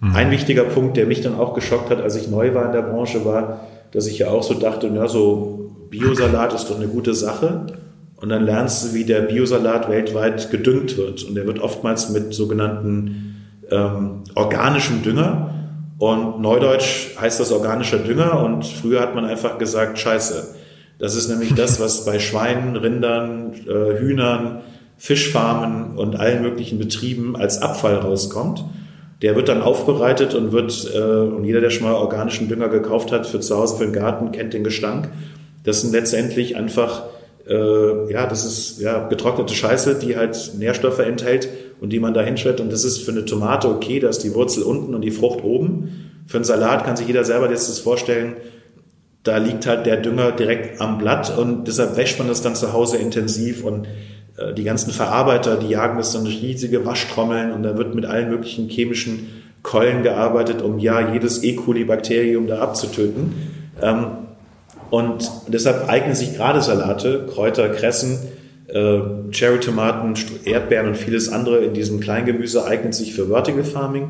Mhm. Ein wichtiger Punkt, der mich dann auch geschockt hat, als ich neu war in der Branche, war, dass ich ja auch so dachte, ja, so Biosalat ist doch eine gute Sache. Und dann lernst du, wie der Biosalat weltweit gedüngt wird. Und der wird oftmals mit sogenannten ähm, organischem Dünger. Und neudeutsch heißt das organischer Dünger. Und früher hat man einfach gesagt, scheiße. Das ist nämlich das, was bei Schweinen, Rindern, äh, Hühnern, Fischfarmen und allen möglichen Betrieben als Abfall rauskommt. Der wird dann aufbereitet und wird, äh, und jeder, der schon mal organischen Dünger gekauft hat für zu Hause, für den Garten, kennt den Gestank. Das sind letztendlich einfach, äh, ja, das ist ja getrocknete Scheiße, die halt Nährstoffe enthält und die man da hinschreibt. Und das ist für eine Tomate okay, da ist die Wurzel unten und die Frucht oben. Für einen Salat kann sich jeder selber jetzt das vorstellen, da liegt halt der Dünger direkt am Blatt und deshalb wäscht man das dann zu Hause intensiv und äh, die ganzen Verarbeiter, die jagen das dann durch riesige Waschtrommeln und da wird mit allen möglichen chemischen Keulen gearbeitet, um ja jedes E. coli-Bakterium da abzutöten. Ähm, und deshalb eignen sich gerade Salate, Kräuter, Kressen, äh, Cherrytomaten, Erdbeeren und vieles andere in diesem Kleingemüse eignet sich für Vertical Farming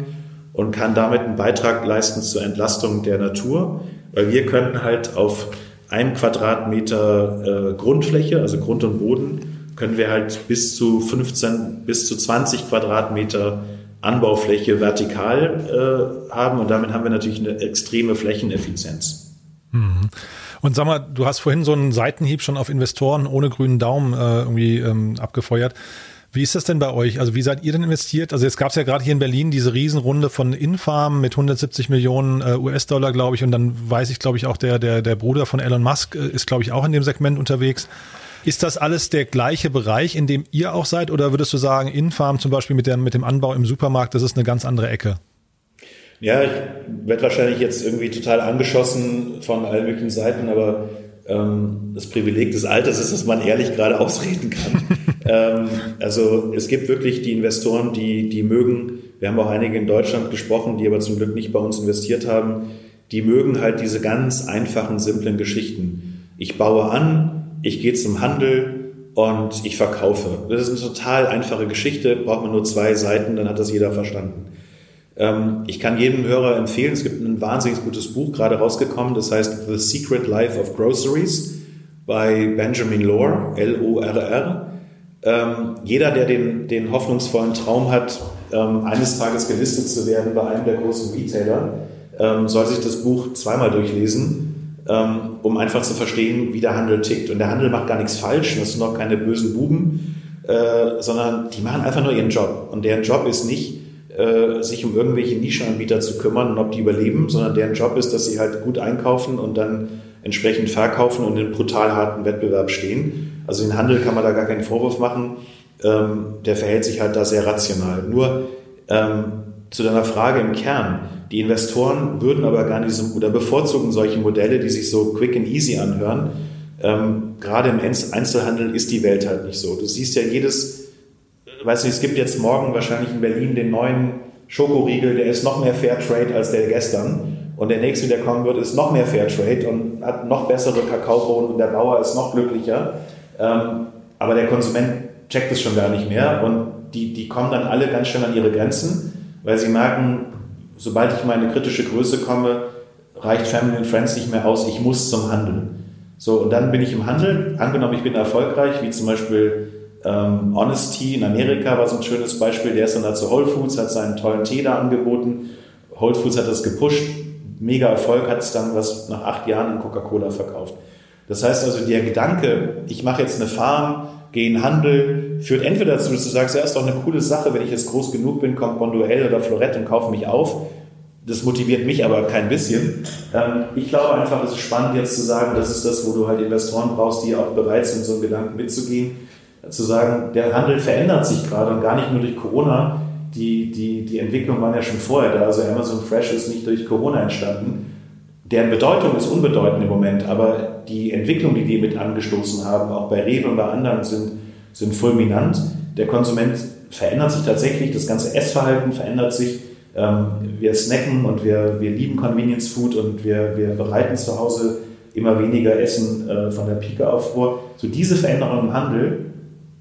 und kann damit einen Beitrag leisten zur Entlastung der Natur, weil wir könnten halt auf einem Quadratmeter äh, Grundfläche, also Grund und Boden, können wir halt bis zu 15 bis zu 20 Quadratmeter Anbaufläche vertikal äh, haben und damit haben wir natürlich eine extreme Flächeneffizienz. Mhm. Und sag mal, du hast vorhin so einen Seitenhieb schon auf Investoren ohne grünen Daumen äh, irgendwie ähm, abgefeuert. Wie ist das denn bei euch? Also wie seid ihr denn investiert? Also jetzt gab es ja gerade hier in Berlin diese Riesenrunde von Infarm mit 170 Millionen äh, US-Dollar, glaube ich. Und dann weiß ich, glaube ich, auch der, der, der Bruder von Elon Musk äh, ist, glaube ich, auch in dem Segment unterwegs. Ist das alles der gleiche Bereich, in dem ihr auch seid? Oder würdest du sagen, Infarm zum Beispiel mit, der, mit dem Anbau im Supermarkt, das ist eine ganz andere Ecke? Ja, ich werde wahrscheinlich jetzt irgendwie total angeschossen von allen möglichen Seiten, aber ähm, das Privileg des Alters ist, dass man ehrlich gerade [LAUGHS] ausreden kann. Ähm, also es gibt wirklich die Investoren, die, die mögen, wir haben auch einige in Deutschland gesprochen, die aber zum Glück nicht bei uns investiert haben, die mögen halt diese ganz einfachen, simplen Geschichten. Ich baue an, ich gehe zum Handel und ich verkaufe. Das ist eine total einfache Geschichte, braucht man nur zwei Seiten, dann hat das jeder verstanden. Ähm, ich kann jedem Hörer empfehlen, es gibt ein wahnsinnig gutes Buch gerade rausgekommen, das heißt The Secret Life of Groceries bei Benjamin Lohr, L-O-R-R. Ähm, jeder, der den, den hoffnungsvollen Traum hat, ähm, eines Tages gelistet zu werden bei einem der großen Retailer, soll sich das Buch zweimal durchlesen, um einfach zu verstehen, wie der Handel tickt. Und der Handel macht gar nichts falsch, das sind noch keine bösen Buben, äh, sondern die machen einfach nur ihren Job. Und deren Job ist nicht, äh, sich um irgendwelche Nischenanbieter zu kümmern und ob die überleben, sondern deren Job ist, dass sie halt gut einkaufen und dann entsprechend verkaufen und in brutal harten Wettbewerb stehen. Also den Handel kann man da gar keinen Vorwurf machen. Ähm, der verhält sich halt da sehr rational. Nur ähm, zu deiner Frage im Kern. Die Investoren würden aber gar nicht so, oder bevorzugen solche Modelle, die sich so quick and easy anhören. Ähm, gerade im Einzelhandel ist die Welt halt nicht so. Du siehst ja jedes weißt du, es gibt jetzt morgen wahrscheinlich in Berlin den neuen Schokoriegel, der ist noch mehr Fairtrade als der gestern. Und der nächste, der kommen wird, ist noch mehr Fairtrade und hat noch bessere Kakaobohnen und der Bauer ist noch glücklicher. Ähm, aber der Konsument checkt es schon gar nicht mehr und die, die kommen dann alle ganz schnell an ihre Grenzen, weil sie merken, sobald ich meine kritische Größe komme, reicht Family and Friends nicht mehr aus, ich muss zum Handel. So, und dann bin ich im Handel, angenommen, ich bin erfolgreich, wie zum Beispiel ähm, Honesty in Amerika war so ein schönes Beispiel. Der ist dann da zu Whole Foods, hat seinen tollen Tee da angeboten. Whole Foods hat das gepusht. Mega Erfolg hat es dann was nach acht Jahren an Coca-Cola verkauft. Das heißt also, der Gedanke, ich mache jetzt eine Farm, gehe in Handel, führt entweder dazu, dass du sagst, ja, ist doch eine coole Sache, wenn ich jetzt groß genug bin, kommt Bonduelle oder Florett und kaufe mich auf. Das motiviert mich aber kein bisschen. Ähm, ich glaube einfach, es ist spannend jetzt zu sagen, das ist das, wo du halt Investoren brauchst, die auch bereit sind, so einen Gedanken mitzugehen zu sagen, der Handel verändert sich gerade und gar nicht nur durch Corona. Die, die, die Entwicklung war ja schon vorher da. Also Amazon Fresh ist nicht durch Corona entstanden. Deren Bedeutung ist unbedeutend im Moment, aber die Entwicklung, die die mit angestoßen haben, auch bei Rewe und bei anderen, sind, sind fulminant. Der Konsument verändert sich tatsächlich, das ganze Essverhalten verändert sich. Ähm, wir snacken und wir, wir lieben Convenience Food und wir, wir bereiten zu Hause immer weniger Essen äh, von der Pike auf vor. So diese Veränderung im Handel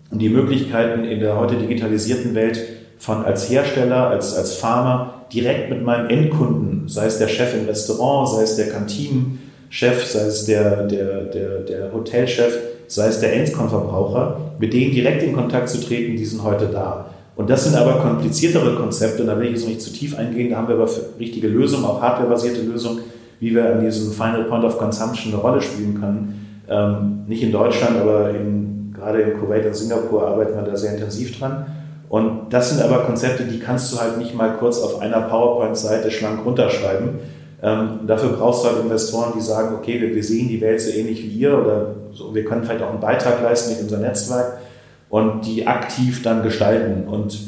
und die Möglichkeiten in der heute digitalisierten Welt von als Hersteller, als, als Farmer direkt mit meinem Endkunden, sei es der Chef im Restaurant, sei es der Kantinenchef, sei es der, der, der, der Hotelchef, sei es der Endkonverbraucher, mit denen direkt in Kontakt zu treten, die sind heute da. Und das sind aber kompliziertere Konzepte, und da will ich jetzt noch nicht zu tief eingehen, da haben wir aber richtige Lösungen, auch hardwarebasierte Lösungen, wie wir an diesem Final Point of Consumption eine Rolle spielen können. Ähm, nicht in Deutschland, aber in, gerade in Kuwait und Singapur arbeiten wir da sehr intensiv dran. Und das sind aber Konzepte, die kannst du halt nicht mal kurz auf einer PowerPoint-Seite schlank runterschreiben. Ähm, dafür brauchst du halt Investoren, die sagen, okay, wir, wir, sehen die Welt so ähnlich wie ihr oder so, wir können vielleicht auch einen Beitrag leisten mit unserem Netzwerk und die aktiv dann gestalten. Und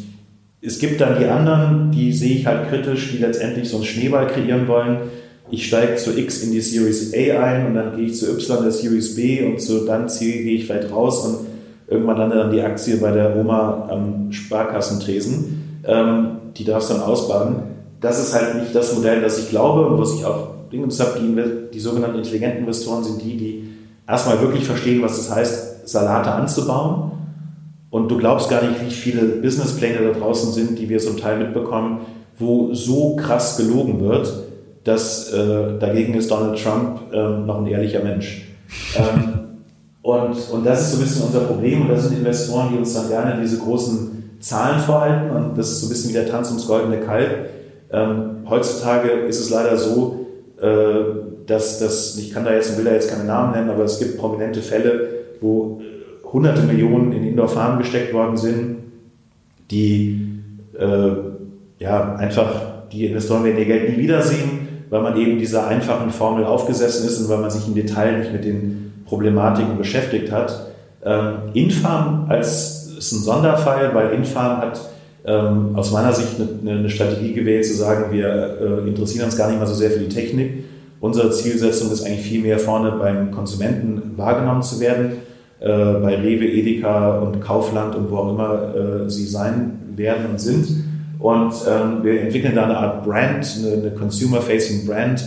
es gibt dann die anderen, die sehe ich halt kritisch, die letztendlich so einen Schneeball kreieren wollen. Ich steige zu X in die Series A ein und dann gehe ich zu Y der Series B und zu dann gehe ich vielleicht raus und irgendwann landet dann die Aktie bei der Oma am Sparkassentresen. Ähm, die darfst dann ausbaden das ist halt nicht das Modell, das ich glaube und was ich auch Dingens habe. Die, die sogenannten intelligenten Investoren sind die, die erstmal wirklich verstehen, was das heißt, Salate anzubauen. Und du glaubst gar nicht, wie viele Businesspläne da draußen sind, die wir zum Teil mitbekommen, wo so krass gelogen wird, dass äh, dagegen ist Donald Trump äh, noch ein ehrlicher Mensch. ähm, und, und das ist so ein bisschen unser Problem. Und das sind Investoren, die uns dann gerne diese großen Zahlen vorhalten. Und das ist so ein bisschen wie der Tanz ums goldene Kalb ähm, heutzutage ist es leider so, äh, dass, dass, ich kann da jetzt, will da jetzt keine Namen nennen, aber es gibt prominente Fälle, wo hunderte Millionen in Indoor-Farmen gesteckt worden sind, die äh, ja einfach, die Investoren werden ihr Geld nie wiedersehen, weil man eben dieser einfachen Formel aufgesessen ist und weil man sich im Detail nicht mit den Problematiken beschäftigt hat. Ähm, Infarm als ist ein Sonderfall, weil Infarm hat ähm, aus meiner Sicht eine, eine, Strategie gewählt, zu sagen, wir äh, interessieren uns gar nicht mal so sehr für die Technik. Unsere Zielsetzung ist eigentlich viel mehr vorne beim Konsumenten wahrgenommen zu werden, äh, bei Rewe, Edeka und Kaufland und wo auch immer äh, sie sein werden und sind. Und ähm, wir entwickeln da eine Art Brand, eine, eine Consumer-Facing Brand,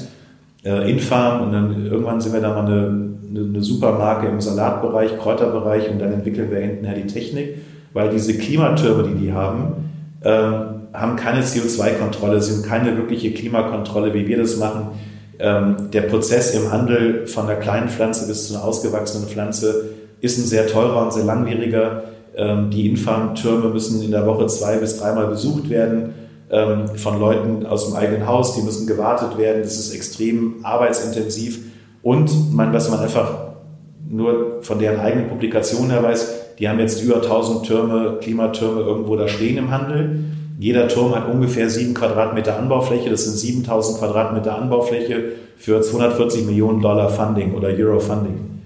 äh, Infarm und dann irgendwann sind wir da mal eine, eine, eine Supermarke im Salatbereich, Kräuterbereich und dann entwickeln wir hintenher die Technik, weil diese Klimatürme, die die haben, ähm, haben keine CO2-Kontrolle, sind keine wirkliche Klimakontrolle, wie wir das machen. Ähm, der Prozess im Handel von der kleinen Pflanze bis zu einer ausgewachsenen Pflanze ist ein sehr teurer und sehr langwieriger. Ähm, die Infarmtürme müssen in der Woche zwei bis dreimal besucht werden ähm, von Leuten aus dem eigenen Haus. Die müssen gewartet werden. Das ist extrem arbeitsintensiv. Und man, was man einfach nur von deren eigenen Publikationen her weiß, die haben jetzt über 1000 Türme, Klimatürme irgendwo da stehen im Handel. Jeder Turm hat ungefähr sieben Quadratmeter Anbaufläche. Das sind 7000 Quadratmeter Anbaufläche für 240 Millionen Dollar Funding oder Euro Funding.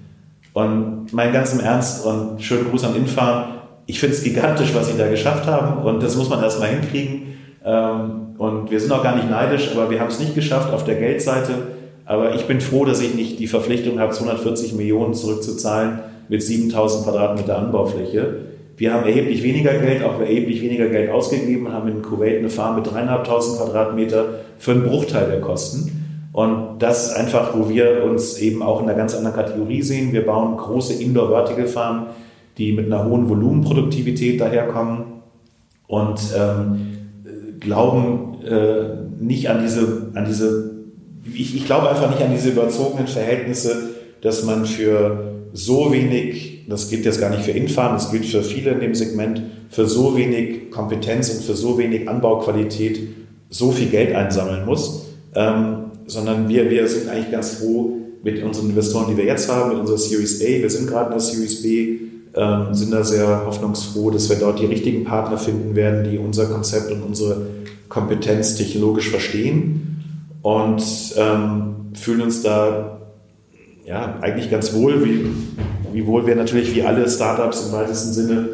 Und mein ganz im Ernst und schönen Gruß an Infarm. Ich finde es gigantisch, was sie da geschafft haben und das muss man erstmal hinkriegen. Ähm, und wir sind auch gar nicht neidisch, aber wir haben es nicht geschafft auf der Geldseite. Aber ich bin froh, dass ich nicht die Verpflichtung habe, 240 Millionen zurückzuzahlen mit 7000 Quadratmeter Anbaufläche. Wir haben erheblich weniger Geld, auch erheblich weniger Geld ausgegeben, haben in Kuwait eine Farm mit 3.500 Quadratmeter für einen Bruchteil der Kosten. Und das ist einfach, wo wir uns eben auch in einer ganz anderen Kategorie sehen. Wir bauen große Indoor-Vertical-Farmen, die mit einer hohen Volumenproduktivität daherkommen und ähm, glauben äh, nicht an diese, an diese ich, ich glaube einfach nicht an diese überzogenen Verhältnisse, dass man für so wenig, das gilt jetzt gar nicht für Infarm, das gilt für viele in dem Segment, für so wenig Kompetenz und für so wenig Anbauqualität so viel Geld einsammeln muss, ähm, sondern wir, wir sind eigentlich ganz froh mit unseren Investoren, die wir jetzt haben, mit unserer Series A, wir sind gerade in der Series B, ähm, sind da sehr hoffnungsfroh, dass wir dort die richtigen Partner finden werden, die unser Konzept und unsere Kompetenz technologisch verstehen und ähm, fühlen uns da ja, eigentlich ganz wohl, wie, wie wohl wir natürlich wie alle Startups im weitesten Sinne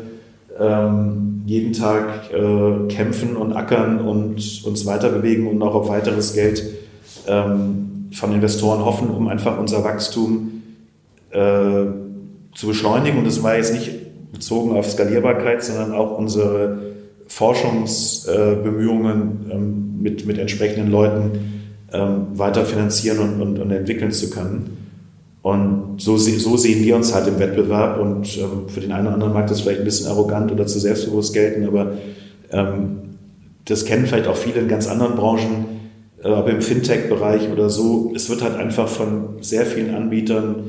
ähm, jeden Tag äh, kämpfen und ackern und uns weiterbewegen und auch auf weiteres Geld ähm, von Investoren hoffen, um einfach unser Wachstum äh, zu beschleunigen. Und das war jetzt nicht bezogen auf Skalierbarkeit, sondern auch unsere Forschungsbemühungen ähm, mit, mit entsprechenden Leuten ähm, weiter finanzieren und, und, und entwickeln zu können. Und so, so sehen wir uns halt im Wettbewerb und ähm, für den einen oder anderen mag das vielleicht ein bisschen arrogant oder zu selbstbewusst gelten, aber ähm, das kennen vielleicht auch viele in ganz anderen Branchen, äh, aber im Fintech-Bereich oder so. Es wird halt einfach von sehr vielen Anbietern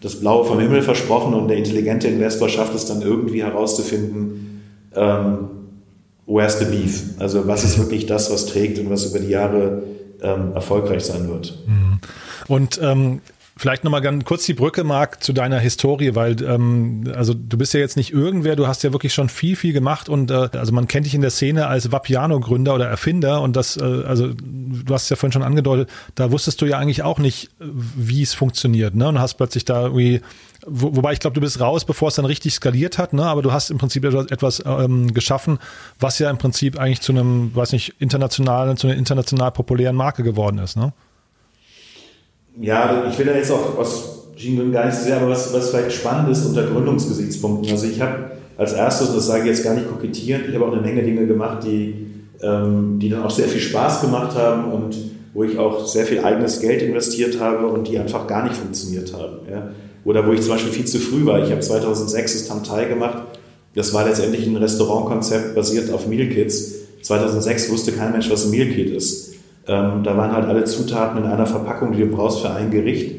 das Blaue vom Himmel versprochen und der intelligente Investor schafft es dann irgendwie herauszufinden, ähm, where's the beef? Also was ist wirklich das, was trägt und was über die Jahre ähm, erfolgreich sein wird. Mhm. Und ähm, Vielleicht nochmal ganz kurz die Brücke, Marc, zu deiner Historie, weil ähm, also du bist ja jetzt nicht irgendwer, du hast ja wirklich schon viel, viel gemacht und äh, also man kennt dich in der Szene als Vapiano-Gründer oder Erfinder und das, äh, also du hast es ja vorhin schon angedeutet, da wusstest du ja eigentlich auch nicht, wie es funktioniert, ne? Und hast plötzlich da irgendwie wo, wobei ich glaube, du bist raus, bevor es dann richtig skaliert hat, ne? aber du hast im Prinzip etwas, etwas ähm, geschaffen, was ja im Prinzip eigentlich zu einem, weiß nicht, internationalen, zu einer international populären Marke geworden ist. Ne? ja, ich will da jetzt auch aus Jingun gar nicht sehr, aber was, was vielleicht spannend ist unter Gründungsgesichtspunkten. Also ich habe als erstes, das sage ich jetzt gar nicht kokettierend, ich habe auch eine Menge Dinge gemacht, die, ähm, die dann auch sehr viel Spaß gemacht haben und wo ich auch sehr viel eigenes Geld investiert habe und die einfach gar nicht funktioniert haben. Ja. Oder wo ich zum Beispiel viel zu früh war. Ich habe 2006 das Tamtai gemacht. Das war letztendlich ein Restaurantkonzept basiert auf Meal Kits. 2006 wusste kein Mensch, was ein Meal Kit ist. Ähm, da waren halt alle Zutaten in einer Verpackung, die du brauchst für ein Gericht,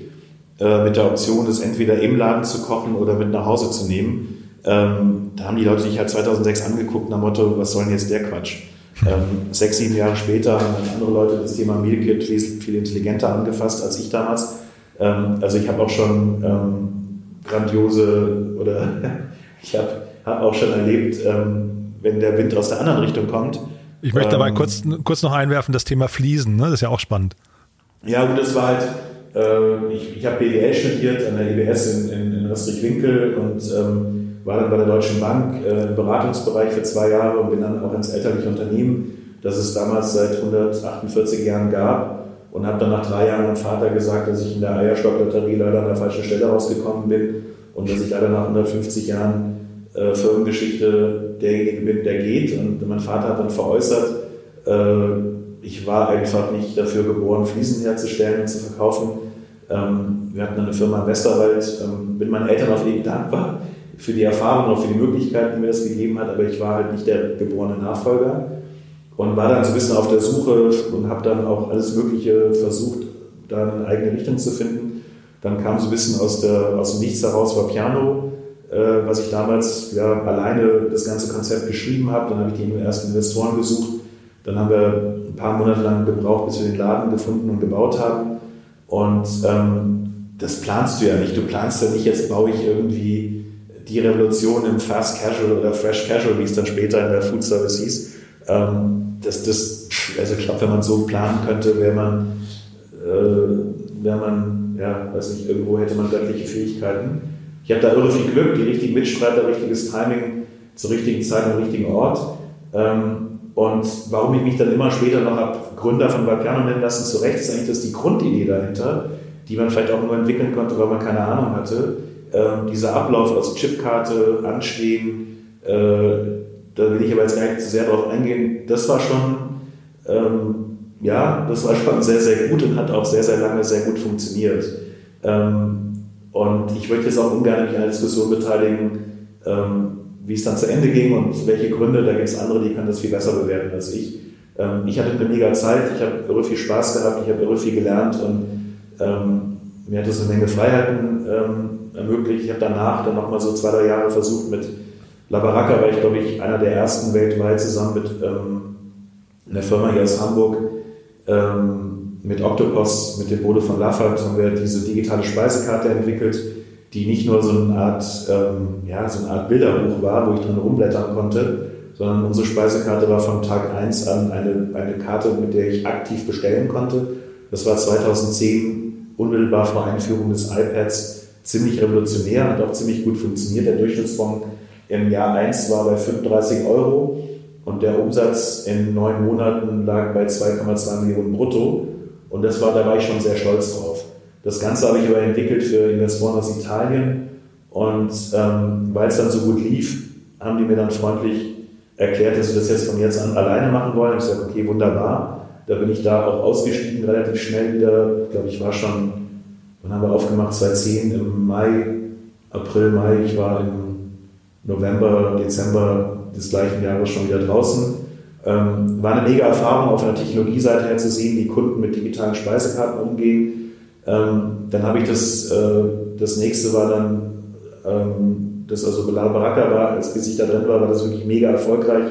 äh, mit der Option, es entweder im Laden zu kochen oder mit nach Hause zu nehmen. Ähm, da haben die Leute sich halt 2006 angeguckt nach Motto, was soll denn jetzt der Quatsch? Ähm, sechs, sieben Jahre später haben andere Leute das Thema Meal Kit viel, viel intelligenter angefasst als ich damals. Ähm, also ich habe auch schon ähm, grandiose oder [LAUGHS] ich habe hab auch schon erlebt, ähm, wenn der Wind aus der anderen Richtung kommt, ich möchte dabei ähm, kurz, kurz noch einwerfen, das Thema Fliesen, ne? das ist ja auch spannend. Ja, gut, das war halt, äh, ich, ich habe BWL studiert an der IBS in, in, in Rösterich-Winkel und ähm, war dann bei der Deutschen Bank äh, im Beratungsbereich für zwei Jahre und bin dann auch ins elterliche Unternehmen, das es damals seit 148 Jahren gab und habe dann nach drei Jahren meinem Vater gesagt, dass ich in der Eierstocklotterie leider an der falschen Stelle rausgekommen bin und dass ich leider nach 150 Jahren äh, Firmengeschichte derjenige bin, der geht. Und mein Vater hat dann veräußert, äh, ich war einfach nicht dafür geboren, Fliesen herzustellen und zu verkaufen. Ähm, wir hatten eine Firma im Westerwald, ähm, bin meinen Eltern auf jeden dankbar für die Erfahrung und für die Möglichkeiten, die mir das gegeben hat, aber ich war halt nicht der geborene Nachfolger und war dann so ein bisschen auf der Suche und habe dann auch alles Mögliche versucht, da eine eigene Richtung zu finden. Dann kam so ein bisschen aus, der, aus dem Nichts heraus war Piano äh, was ich damals ja, alleine das ganze Konzept geschrieben habe. Dann habe ich die ersten Investoren gesucht. Dann haben wir ein paar Monate lang gebraucht, bis wir den Laden gefunden und gebaut haben. Und ähm, das planst du ja nicht. Du planst ja nicht, jetzt baue ich irgendwie die Revolution im Fast Casual oder Fresh Casual, wie es dann später in der Food Service hieß. Ähm, das, das, also ich glaube, wenn man so planen könnte, wäre man, äh, wäre man, ja, weiß nicht, irgendwo hätte man göttliche Fähigkeiten. Ich habe da irre viel Glück, die richtigen Mitstreiter, richtiges Timing zur richtigen Zeit am richtigen Ort. Ähm, und warum ich mich dann immer später noch habe Gründer von Vapiano nennen lassen, zu Recht, ist eigentlich das die Grundidee dahinter, die man vielleicht auch nur entwickeln konnte, weil man keine Ahnung hatte. Ähm, dieser Ablauf aus Chipkarte, Anstehen, äh, da will ich aber jetzt gar nicht zu sehr drauf eingehen, das war schon, ähm, ja, das war schon sehr, sehr gut und hat auch sehr, sehr lange sehr gut funktioniert. Ähm, und ich möchte jetzt auch ungern mich an der Diskussion beteiligen, ähm, wie es dann zu Ende ging und welche Gründe. Da gibt es andere, die können das viel besser bewerten als ich. Ähm, ich hatte eine mega Zeit, ich habe irre viel Spaß gehabt, ich habe irre viel gelernt und ähm, mir hat das eine Menge Freiheiten ähm, ermöglicht. Ich habe danach dann nochmal so zwei, drei Jahre versucht mit Labaraka, war ich glaube ich einer der ersten weltweit zusammen mit ähm, einer Firma hier aus Hamburg, ähm, mit Octopus, mit dem Bodo von Laffert, haben wir diese digitale Speisekarte entwickelt, die nicht nur so eine Art, ähm, ja, so eine Art Bilderbuch war, wo ich drin rumblättern konnte, sondern unsere Speisekarte war von Tag 1 an eine, eine Karte, mit der ich aktiv bestellen konnte. Das war 2010, unmittelbar vor Einführung des iPads, ziemlich revolutionär, hat auch ziemlich gut funktioniert. Der Durchschnittsfonds im Jahr 1 war bei 35 Euro und der Umsatz in neun Monaten lag bei 2,2 Millionen brutto. Und das war, da war ich schon sehr stolz drauf. Das Ganze habe ich aber entwickelt für Investoren aus Italien. Und ähm, weil es dann so gut lief, haben die mir dann freundlich erklärt, dass sie das jetzt von jetzt an alleine machen wollen. Ich sage, okay, wunderbar. Da bin ich da auch ausgestiegen, relativ schnell wieder. Ich glaube, ich war schon, Dann haben wir aufgemacht 2010 im Mai, April, Mai. Ich war im November, Dezember des gleichen Jahres schon wieder draußen. Ähm, war eine mega Erfahrung, auf einer Technologieseite her zu sehen, wie Kunden mit digitalen Speisekarten umgehen. Ähm, dann habe ich das, äh, das nächste war dann, ähm, das also Bilal Baraka war, als bis ich da drin war, war das wirklich mega erfolgreich.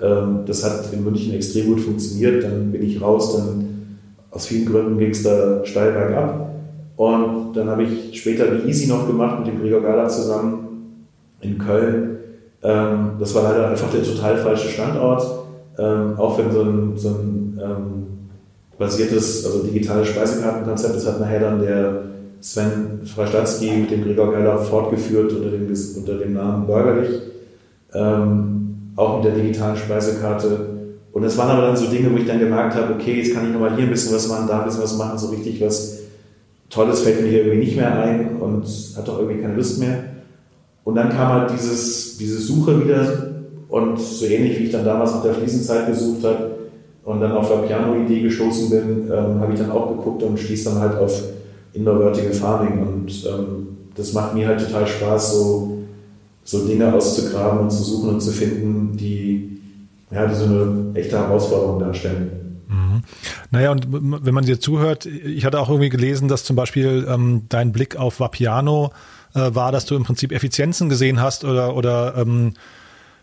Ähm, das hat in München extrem gut funktioniert. Dann bin ich raus, dann aus vielen Gründen ging es da steil bergab. Und dann habe ich später die Easy noch gemacht mit dem Gregor Gala zusammen in Köln. Ähm, das war leider einfach der total falsche Standort. Ähm, auch wenn so ein, so ein ähm, basiertes, also digitales Speisekartenkonzept, das hat nachher dann der Sven Freistatzky mit dem Gregor Geiler fortgeführt unter dem, unter dem Namen Bürgerlich, ähm, auch mit der digitalen Speisekarte. Und das waren aber dann so Dinge, wo ich dann gemerkt habe, okay, jetzt kann ich nochmal hier ein bisschen was machen, da ein bisschen was machen, so richtig was Tolles fällt mir hier irgendwie nicht mehr ein und hat doch irgendwie keine Lust mehr. Und dann kam halt dieses, diese Suche wieder und so ähnlich wie ich dann damals nach der Fliesenzeit gesucht habe und dann auf der Piano-Idee gestoßen bin, ähm, habe ich dann auch geguckt und stieß dann halt auf Indoor Vertical Farming. Und ähm, das macht mir halt total Spaß, so, so Dinge auszugraben und zu suchen und zu finden, die, ja, die so eine echte Herausforderung darstellen. Mhm. Naja, und wenn man dir zuhört, ich hatte auch irgendwie gelesen, dass zum Beispiel ähm, dein Blick auf Vapiano äh, war, dass du im Prinzip Effizienzen gesehen hast oder, oder ähm,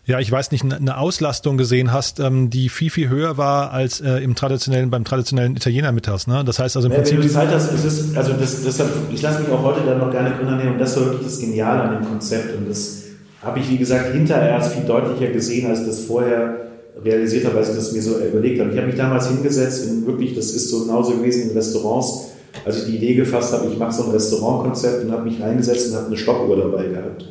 ja, ich weiß nicht, eine Auslastung gesehen hast, ähm, die viel, viel höher war als äh, im traditionellen, beim traditionellen Italiener mittags. Ne? Das heißt also im ja, Prinzip. Wenn du Zeit hast, ist es, also das, deshalb, ich lasse mich auch heute dann noch gerne drin nehmen und das war wirklich das Geniale an dem Konzept. Und das habe ich, wie gesagt, hinterher erst viel deutlicher gesehen, als das vorher realisiert habe, als ich das mir so überlegt habe. Ich habe mich damals hingesetzt in wirklich, das ist so genauso gewesen in Restaurants, als ich die Idee gefasst habe, ich mache so ein Restaurantkonzept und habe mich reingesetzt und habe eine Stoppuhr dabei gehabt.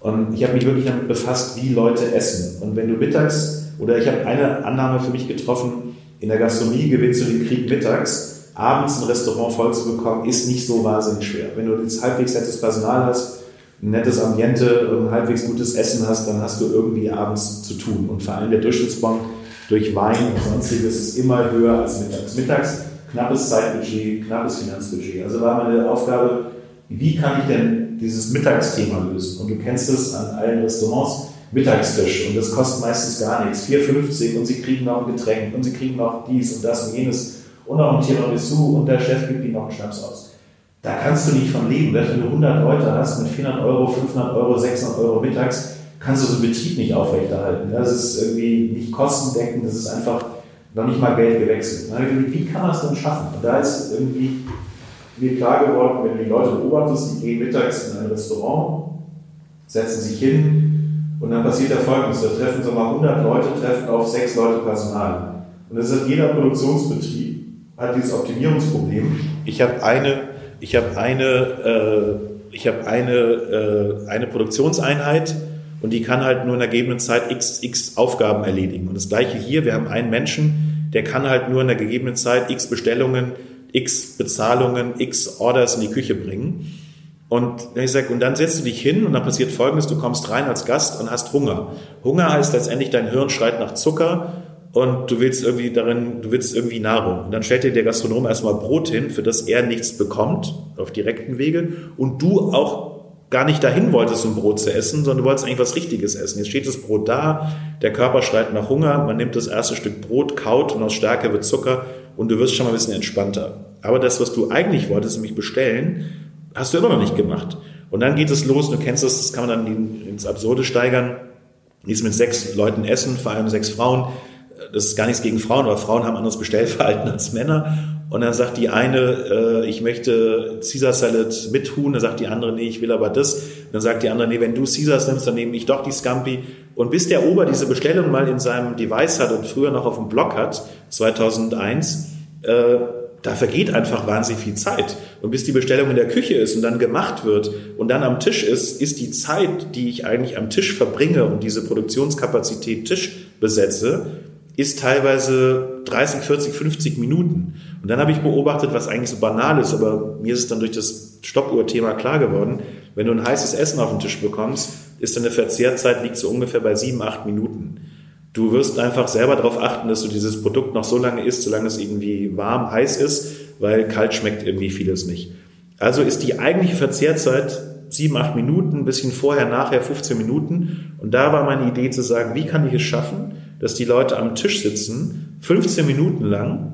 Und ich habe mich wirklich damit befasst, wie Leute essen. Und wenn du mittags, oder ich habe eine Annahme für mich getroffen, in der Gastronomie gewinnst du den Krieg mittags, abends ein Restaurant voll zu bekommen, ist nicht so wahnsinnig schwer. Wenn du jetzt halbwegs nettes Personal hast, ein nettes Ambiente ein halbwegs gutes Essen hast, dann hast du irgendwie abends zu tun. Und vor allem der Durchschnittsbon durch Wein und sonstiges ist immer höher als mittags. Mittags knappes Zeitbudget, knappes Finanzbudget. Also war meine Aufgabe, wie kann ich denn dieses Mittagsthema lösen? Und du kennst es an allen Restaurants, Mittagstisch. Und das kostet meistens gar nichts. 4,50 und sie kriegen noch ein Getränk und sie kriegen noch dies und das und jenes und noch ein Tiramisu und der Chef gibt ihnen noch einen Schnaps aus. Da kannst du nicht von leben. Wenn du 100 Leute hast mit 400 Euro, 500 Euro, 600 Euro mittags, kannst du so einen Betrieb nicht aufrechterhalten. Das ist irgendwie nicht kostendeckend, das ist einfach noch nicht mal Geld gewechselt. Wie kann man es denn schaffen? Und da ist irgendwie mir klar geworden, wenn du die Leute beobachtest, die gehen mittags in ein Restaurant, setzen sich hin und dann passiert der Folgendes. Da treffen so mal 100 Leute, treffen auf sechs Leute Personal. Und das hat jeder Produktionsbetrieb, hat dieses Optimierungsproblem. Ich habe eine, ich habe eine, äh, ich habe eine, äh, eine Produktionseinheit und die kann halt nur in der gegebenen Zeit x, x Aufgaben erledigen. Und das gleiche hier, wir haben einen Menschen, der kann halt nur in der gegebenen Zeit x Bestellungen x Bezahlungen, x Orders in die Küche bringen. Und ich sage, und dann setzt du dich hin und dann passiert Folgendes, du kommst rein als Gast und hast Hunger. Hunger heißt letztendlich, dein Hirn schreit nach Zucker und du willst irgendwie darin, du willst irgendwie Nahrung. Und dann stellt dir der Gastronom erstmal Brot hin, für das er nichts bekommt, auf direkten Wege, und du auch gar nicht dahin wolltest, um Brot zu essen, sondern du wolltest eigentlich was Richtiges essen. Jetzt steht das Brot da, der Körper schreit nach Hunger, man nimmt das erste Stück Brot, kaut und aus Stärke wird Zucker und du wirst schon mal ein bisschen entspannter. Aber das, was du eigentlich wolltest, nämlich bestellen, hast du immer noch nicht gemacht. Und dann geht es los, du kennst das, das kann man dann ins Absurde steigern. Dies mit sechs Leuten essen, vor allem sechs Frauen. Das ist gar nichts gegen Frauen, aber Frauen haben anderes Bestellverhalten als Männer. Und dann sagt die eine, äh, ich möchte Caesar Salad mit Huhn. Dann sagt die andere, nee, ich will aber das. Dann sagt die andere, nee, wenn du Caesars nimmst, dann nehme ich doch die Scampi. Und bis der Ober diese Bestellung mal in seinem Device hat und früher noch auf dem Blog hat, 2001, äh, da vergeht einfach wahnsinnig viel Zeit. Und bis die Bestellung in der Küche ist und dann gemacht wird und dann am Tisch ist, ist die Zeit, die ich eigentlich am Tisch verbringe und diese Produktionskapazität Tisch besetze, ist teilweise 30, 40, 50 Minuten. Und dann habe ich beobachtet, was eigentlich so banal ist, aber mir ist es dann durch das Stoppuhr-Thema klar geworden, wenn du ein heißes Essen auf den Tisch bekommst, ist deine Verzehrzeit liegt so ungefähr bei sieben, acht Minuten. Du wirst einfach selber darauf achten, dass du dieses Produkt noch so lange isst, solange es irgendwie warm, heiß ist, weil kalt schmeckt irgendwie vieles nicht. Also ist die eigentliche Verzehrzeit sieben, acht Minuten, ein bisschen vorher, nachher 15 Minuten. Und da war meine Idee zu sagen, wie kann ich es schaffen, dass die Leute am Tisch sitzen, 15 Minuten lang,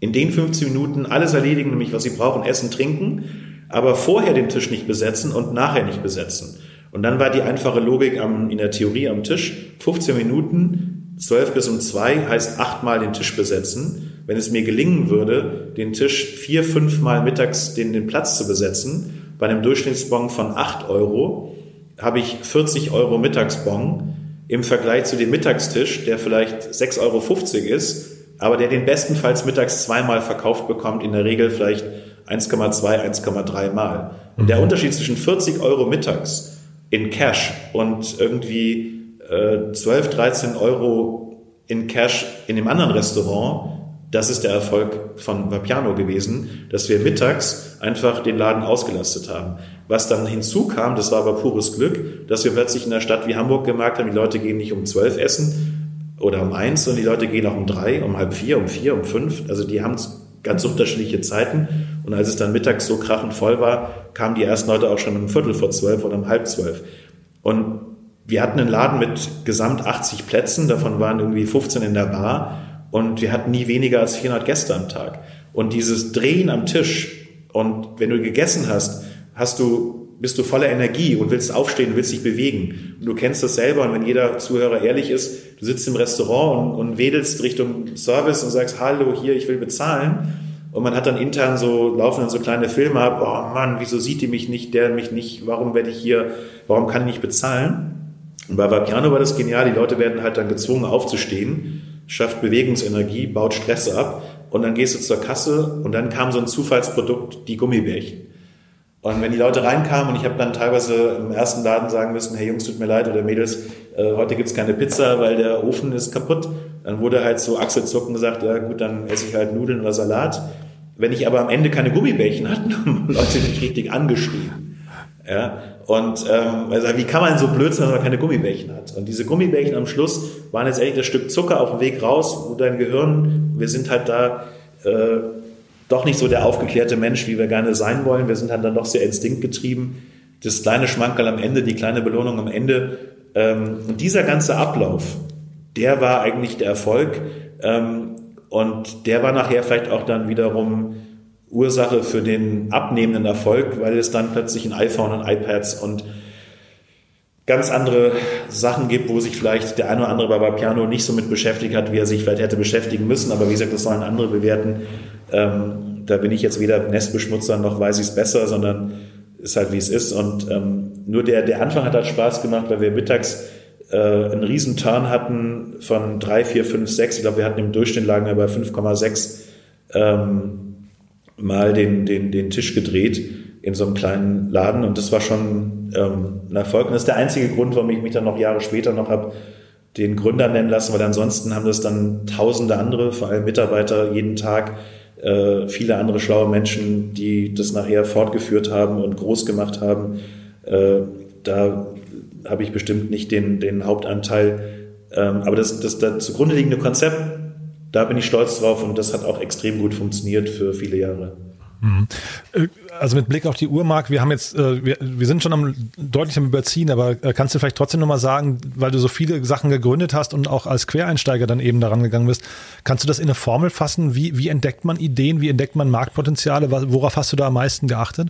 in den 15 Minuten alles erledigen, nämlich was sie brauchen, essen, trinken, aber vorher den Tisch nicht besetzen und nachher nicht besetzen. Und dann war die einfache Logik am, in der Theorie am Tisch, 15 Minuten, 12 bis um 2 heißt achtmal den Tisch besetzen. Wenn es mir gelingen würde, den Tisch vier, fünfmal mittags den, den Platz zu besetzen, bei einem Durchschnittsbon von 8 Euro, habe ich 40 Euro Mittagsbon im Vergleich zu dem Mittagstisch, der vielleicht 6,50 Euro ist, aber der den bestenfalls mittags zweimal verkauft bekommt, in der Regel vielleicht 1,2, 1,3 Mal. Und der mhm. Unterschied zwischen 40 Euro mittags in Cash und irgendwie äh, 12, 13 Euro in Cash in dem anderen Restaurant, das ist der Erfolg von Vapiano gewesen, dass wir mittags einfach den Laden ausgelastet haben. Was dann hinzukam, das war aber pures Glück, dass wir plötzlich in der Stadt wie Hamburg gemerkt haben, die Leute gehen nicht um 12 essen oder um eins, sondern die Leute gehen auch um drei, um halb vier, um vier, um fünf. Also die haben ganz unterschiedliche Zeiten. Und als es dann mittags so krachend voll war, kamen die ersten Leute auch schon um Viertel vor zwölf oder um halb zwölf. Und wir hatten einen Laden mit gesamt 80 Plätzen, davon waren irgendwie 15 in der Bar und wir hatten nie weniger als 400 Gäste am Tag. Und dieses Drehen am Tisch und wenn du gegessen hast, hast du bist du voller Energie und willst aufstehen, willst dich bewegen. Und du kennst das selber. Und wenn jeder Zuhörer ehrlich ist, du sitzt im Restaurant und, und wedelst Richtung Service und sagst, hallo, hier, ich will bezahlen. Und man hat dann intern so, laufen dann so kleine Filme ab, oh Mann, wieso sieht die mich nicht, der mich nicht, warum werde ich hier, warum kann ich nicht bezahlen? Und bei Vapiano war das genial, die Leute werden halt dann gezwungen aufzustehen, schafft Bewegungsenergie, baut Stress ab und dann gehst du zur Kasse und dann kam so ein Zufallsprodukt, die Gummibärchen. Und wenn die Leute reinkamen und ich habe dann teilweise im ersten Laden sagen müssen, hey Jungs, tut mir leid oder Mädels, äh, heute gibt's keine Pizza, weil der Ofen ist kaputt, dann wurde halt so Achselzucken gesagt, ja gut, dann esse ich halt Nudeln oder Salat. Wenn ich aber am Ende keine Gummibärchen hatte, [LAUGHS] haben Leute mich richtig angeschrieben. Ja, und ähm, wie kann man so blöd sein, wenn man keine Gummibärchen hat? Und diese Gummibärchen am Schluss waren jetzt echt das Stück Zucker auf dem Weg raus, wo dein Gehirn, wir sind halt da äh, doch nicht so der aufgeklärte Mensch, wie wir gerne sein wollen. Wir sind halt dann doch sehr instinktgetrieben. Das kleine Schmankerl am Ende, die kleine Belohnung am Ende. Ähm, und dieser ganze Ablauf, der war eigentlich der Erfolg. Ähm, und der war nachher vielleicht auch dann wiederum Ursache für den abnehmenden Erfolg, weil es dann plötzlich ein iPhone und iPads und ganz andere Sachen gibt, wo sich vielleicht der eine oder andere bei Piano nicht so mit beschäftigt hat, wie er sich vielleicht hätte beschäftigen müssen. Aber wie gesagt, das sollen andere bewerten. Ähm, da bin ich jetzt weder Nestbeschmutzer noch weiß ich es besser, sondern ist halt wie es ist. Und ähm, nur der, der Anfang hat halt Spaß gemacht, weil wir mittags äh, einen riesen Turn hatten von drei, vier, fünf, sechs. Ich glaube, wir hatten im Durchschnitt lagen wir bei 5,6 ähm, Mal den, den, den Tisch gedreht in so einem kleinen Laden. Und das war schon ähm, ein Erfolg. Und das ist der einzige Grund, warum ich mich dann noch Jahre später noch habe den Gründer nennen lassen, weil ansonsten haben das dann tausende andere, vor allem Mitarbeiter, jeden Tag äh, viele andere schlaue Menschen, die das nachher fortgeführt haben und groß gemacht haben. Äh, da habe ich bestimmt nicht den, den Hauptanteil. Ähm, aber das, das, das zugrunde liegende Konzept, da bin ich stolz drauf und das hat auch extrem gut funktioniert für viele Jahre. Mhm. Äh, also mit Blick auf die Uhr, Marc, wir haben jetzt, äh, wir, wir sind schon am deutlich am Überziehen, aber äh, kannst du vielleicht trotzdem nochmal sagen, weil du so viele Sachen gegründet hast und auch als Quereinsteiger dann eben daran gegangen bist, kannst du das in eine Formel fassen? Wie, wie entdeckt man Ideen, wie entdeckt man Marktpotenziale? Worauf hast du da am meisten geachtet?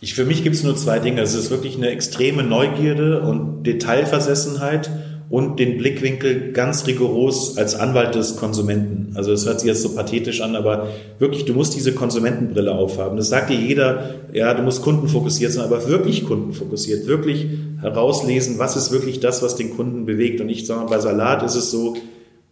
Ich, für mich gibt es nur zwei Dinge. Es ist wirklich eine extreme Neugierde und Detailversessenheit und den Blickwinkel ganz rigoros als Anwalt des Konsumenten. Also das hört sich jetzt so pathetisch an, aber wirklich, du musst diese Konsumentenbrille aufhaben. Das sagt dir jeder, ja, du musst kundenfokussiert sein, aber wirklich kundenfokussiert, wirklich herauslesen, was ist wirklich das, was den Kunden bewegt. Und ich sage mal, bei Salat ist es so,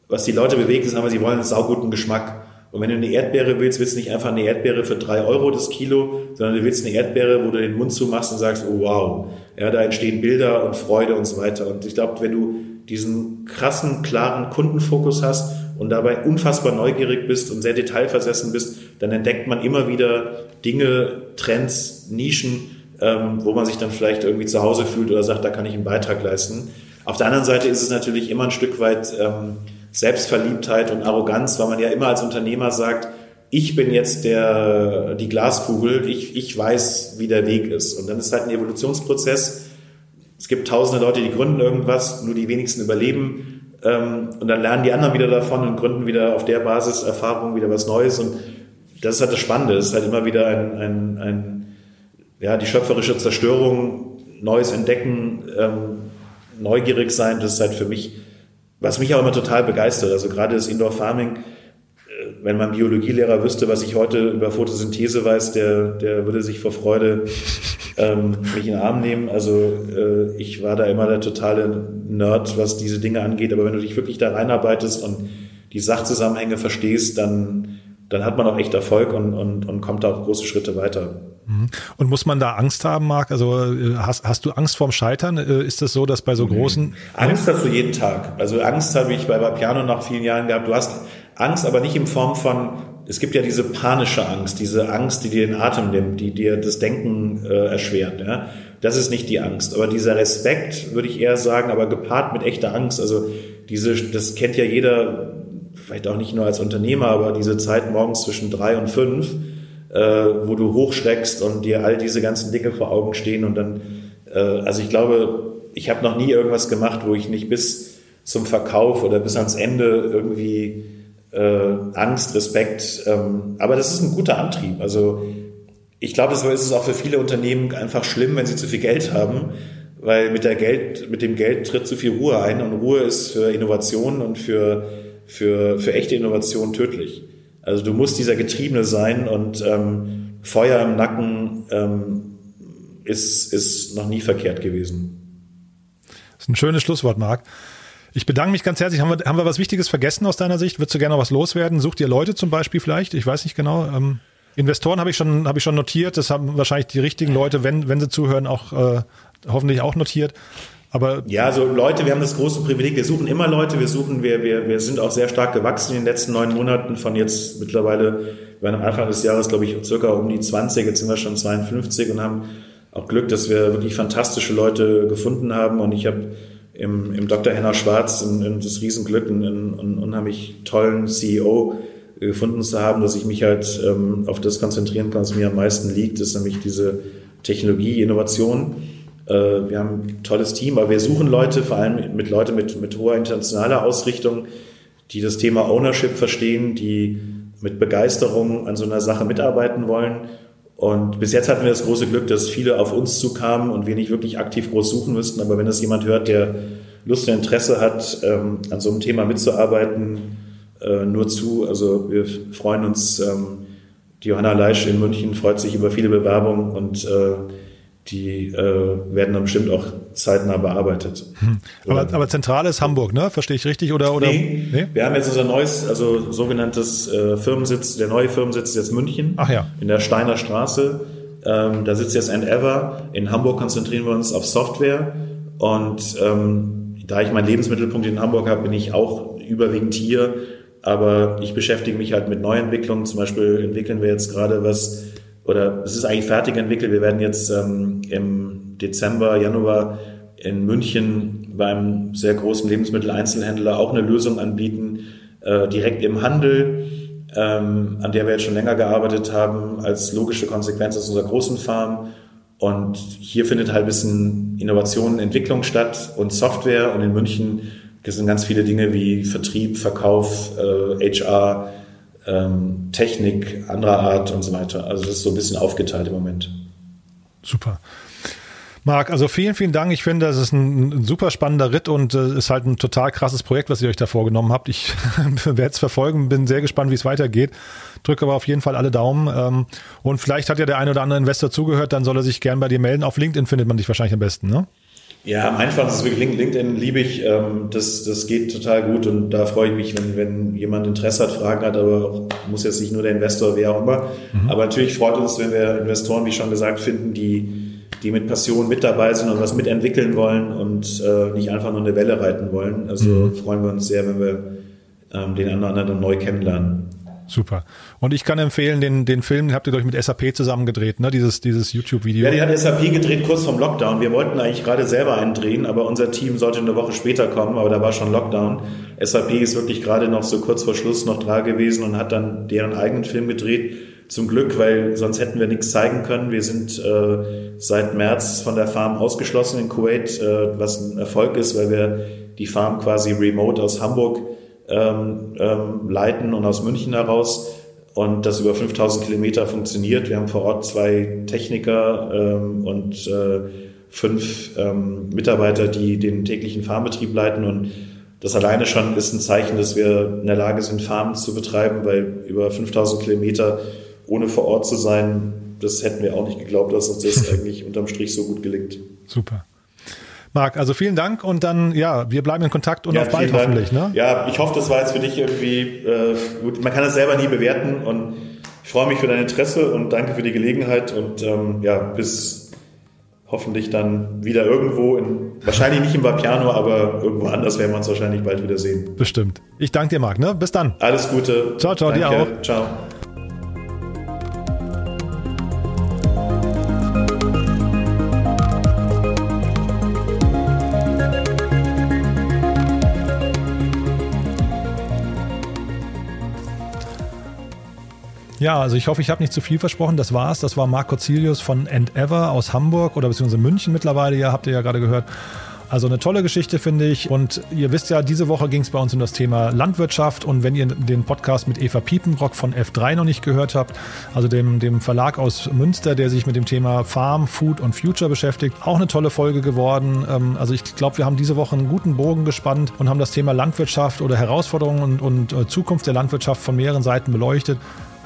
was die Leute bewegt, ist aber, sie wollen einen sauguten Geschmack. Und wenn du eine Erdbeere willst, willst du nicht einfach eine Erdbeere für drei Euro das Kilo, sondern du willst eine Erdbeere, wo du den Mund zumachst und sagst, oh wow, ja, da entstehen Bilder und Freude und so weiter. Und ich glaube, wenn du diesen krassen, klaren Kundenfokus hast und dabei unfassbar neugierig bist und sehr detailversessen bist, dann entdeckt man immer wieder Dinge, Trends, Nischen, ähm, wo man sich dann vielleicht irgendwie zu Hause fühlt oder sagt, da kann ich einen Beitrag leisten. Auf der anderen Seite ist es natürlich immer ein Stück weit ähm, Selbstverliebtheit und Arroganz, weil man ja immer als Unternehmer sagt, ich bin jetzt der, die Glaskugel, ich, ich weiß, wie der Weg ist. Und dann ist halt ein Evolutionsprozess. Es gibt tausende Leute, die gründen irgendwas, nur die wenigsten überleben. Ähm, und dann lernen die anderen wieder davon und gründen wieder auf der Basis Erfahrung wieder was Neues. Und das ist halt das Spannende. Es ist halt immer wieder ein, ein, ein ja, die schöpferische Zerstörung, Neues entdecken, ähm, neugierig sein. Das ist halt für mich, was mich auch immer total begeistert. Also gerade das Indoor Farming, wenn mein Biologielehrer wüsste, was ich heute über Photosynthese weiß, der, der würde sich vor Freude ähm, mich in den Arm nehmen. Also äh, ich war da immer der totale Nerd, was diese Dinge angeht. Aber wenn du dich wirklich da reinarbeitest und die Sachzusammenhänge verstehst, dann, dann hat man auch echt Erfolg und, und, und kommt da auch große Schritte weiter. Mhm. Und muss man da Angst haben, Marc? Also äh, hast, hast du Angst vorm Scheitern? Äh, ist das so, dass bei so großen... Angst hast du jeden Tag. Also Angst habe ich bei Piano nach vielen Jahren gehabt. Du hast Angst, aber nicht in Form von, es gibt ja diese panische Angst, diese Angst, die dir den Atem nimmt, die dir das Denken äh, erschwert. Ja? Das ist nicht die Angst. Aber dieser Respekt, würde ich eher sagen, aber gepaart mit echter Angst. Also diese, das kennt ja jeder, vielleicht auch nicht nur als Unternehmer, aber diese Zeit morgens zwischen drei und fünf, äh, wo du hochschreckst und dir all diese ganzen Dinge vor Augen stehen und dann, äh, also ich glaube, ich habe noch nie irgendwas gemacht, wo ich nicht bis zum Verkauf oder bis ans Ende irgendwie äh, Angst, Respekt. Ähm, aber das ist ein guter Antrieb. Also ich glaube, so ist es auch für viele Unternehmen einfach schlimm, wenn sie zu viel Geld haben, weil mit der Geld, mit dem Geld tritt zu viel Ruhe ein und Ruhe ist für Innovationen und für, für, für echte Innovationen tödlich. Also du musst dieser Getriebene sein und ähm, Feuer im Nacken ähm, ist, ist noch nie verkehrt gewesen. Das ist ein schönes Schlusswort, Marc. Ich bedanke mich ganz herzlich. Haben wir, haben wir was Wichtiges vergessen aus deiner Sicht? Würdest du gerne noch was loswerden? Sucht ihr Leute zum Beispiel vielleicht? Ich weiß nicht genau. Ähm, Investoren habe ich schon, habe ich schon notiert. Das haben wahrscheinlich die richtigen Leute, wenn, wenn sie zuhören, auch äh, hoffentlich auch notiert. Aber ja, also Leute, wir haben das große Privileg, wir suchen immer Leute, wir suchen, wir, wir, wir sind auch sehr stark gewachsen in den letzten neun Monaten von jetzt mittlerweile, wir waren am Anfang des Jahres, glaube ich, circa um die 20, jetzt sind wir schon 52 und haben auch Glück, dass wir wirklich fantastische Leute gefunden haben und ich habe im, im Dr. Henner Schwarz in, in das Riesenglück, einen, einen unheimlich tollen CEO gefunden zu haben, dass ich mich halt ähm, auf das konzentrieren kann, was mir am meisten liegt, ist nämlich diese Technologie, Innovation. Äh, wir haben ein tolles Team, aber wir suchen Leute, vor allem mit Leute mit, mit hoher internationaler Ausrichtung, die das Thema Ownership verstehen, die mit Begeisterung an so einer Sache mitarbeiten wollen und bis jetzt hatten wir das große Glück, dass viele auf uns zukamen und wir nicht wirklich aktiv groß suchen müssten. Aber wenn das jemand hört, der Lust und Interesse hat, ähm, an so einem Thema mitzuarbeiten, äh, nur zu. Also wir freuen uns. Ähm, die Johanna Leisch in München freut sich über viele Bewerbungen und äh, die äh, werden dann bestimmt auch zeitnah bearbeitet. Hm. Aber, aber zentral ist Hamburg, ne? Verstehe ich richtig? Oder, oder? Nee, nee? Wir haben jetzt unser neues, also sogenanntes äh, Firmensitz, der neue Firmensitz ist jetzt München. Ach ja. In der Steiner Straße. Ähm, da sitzt jetzt Ever. In Hamburg konzentrieren wir uns auf Software. Und ähm, da ich meinen Lebensmittelpunkt in Hamburg habe, bin ich auch überwiegend hier. Aber ich beschäftige mich halt mit Neuentwicklungen. Zum Beispiel entwickeln wir jetzt gerade was oder es ist eigentlich fertig entwickelt. Wir werden jetzt ähm, im Dezember, Januar in München beim sehr großen Lebensmitteleinzelhändler auch eine Lösung anbieten, äh, direkt im Handel, ähm, an der wir jetzt schon länger gearbeitet haben, als logische Konsequenz aus unserer großen Farm. Und hier findet halt ein bisschen Innovation, Entwicklung statt und Software. Und in München sind ganz viele Dinge wie Vertrieb, Verkauf, äh, HR, ähm, Technik anderer Art und so weiter. Also das ist so ein bisschen aufgeteilt im Moment. Super. Marc, also vielen, vielen Dank. Ich finde, das ist ein, ein super spannender Ritt und äh, ist halt ein total krasses Projekt, was ihr euch da vorgenommen habt. Ich [LAUGHS] werde es verfolgen, bin sehr gespannt, wie es weitergeht. Drücke aber auf jeden Fall alle Daumen. Ähm, und vielleicht hat ja der eine oder andere Investor zugehört, dann soll er sich gern bei dir melden. Auf LinkedIn findet man dich wahrscheinlich am besten, ne? Ja, am einfachsten ist wirklich LinkedIn, liebe ich. Ähm, das, das geht total gut und da freue ich mich, wenn, wenn jemand Interesse hat, Fragen hat, aber muss jetzt nicht nur der Investor, wer auch immer. Mhm. Aber natürlich freut uns, wenn wir Investoren, wie schon gesagt, finden, die, die mit Passion mit dabei sind und was mitentwickeln wollen und äh, nicht einfach nur eine Welle reiten wollen. Also mhm. freuen wir uns sehr, wenn wir ähm, den anderen dann neu kennenlernen. Super. Und ich kann empfehlen, den, den Film, habt ihr durch mit SAP zusammen gedreht, ne? Dieses, dieses YouTube-Video. Ja, die hat SAP gedreht kurz vorm Lockdown. Wir wollten eigentlich gerade selber einen drehen, aber unser Team sollte eine Woche später kommen, aber da war schon Lockdown. SAP ist wirklich gerade noch so kurz vor Schluss noch da gewesen und hat dann deren eigenen Film gedreht. Zum Glück, weil sonst hätten wir nichts zeigen können. Wir sind äh, seit März von der Farm ausgeschlossen in Kuwait, äh, was ein Erfolg ist, weil wir die Farm quasi remote aus Hamburg ähm, ähm, leiten und aus München heraus und das über 5000 Kilometer funktioniert. Wir haben vor Ort zwei Techniker ähm, und äh, fünf ähm, Mitarbeiter, die den täglichen Farmbetrieb leiten und das alleine schon ist ein Zeichen, dass wir in der Lage sind, Farmen zu betreiben, weil über 5000 Kilometer ohne vor Ort zu sein, das hätten wir auch nicht geglaubt, dass uns das [LAUGHS] eigentlich unterm Strich so gut gelingt. Super. Marc, also vielen Dank und dann, ja, wir bleiben in Kontakt und ja, auf bald hoffentlich. Ne? Ja, ich hoffe, das war jetzt für dich irgendwie äh, gut. Man kann das selber nie bewerten und ich freue mich für dein Interesse und danke für die Gelegenheit und ähm, ja, bis hoffentlich dann wieder irgendwo, in, wahrscheinlich nicht im Vapiano, aber irgendwo anders werden wir uns wahrscheinlich bald wieder sehen. Bestimmt. Ich danke dir, Marc. Ne? Bis dann. Alles Gute. Ciao, ciao, danke. dir auch. Ciao. Ja, also ich hoffe, ich habe nicht zu viel versprochen. Das war's. Das war Marco Zilius von Endeavor aus Hamburg oder beziehungsweise München mittlerweile. Ja, habt ihr ja gerade gehört. Also eine tolle Geschichte, finde ich. Und ihr wisst ja, diese Woche ging es bei uns um das Thema Landwirtschaft. Und wenn ihr den Podcast mit Eva Piepenbrock von F3 noch nicht gehört habt, also dem, dem Verlag aus Münster, der sich mit dem Thema Farm, Food und Future beschäftigt, auch eine tolle Folge geworden. Ähm, also ich glaube, wir haben diese Woche einen guten Bogen gespannt und haben das Thema Landwirtschaft oder Herausforderungen und, und äh, Zukunft der Landwirtschaft von mehreren Seiten beleuchtet.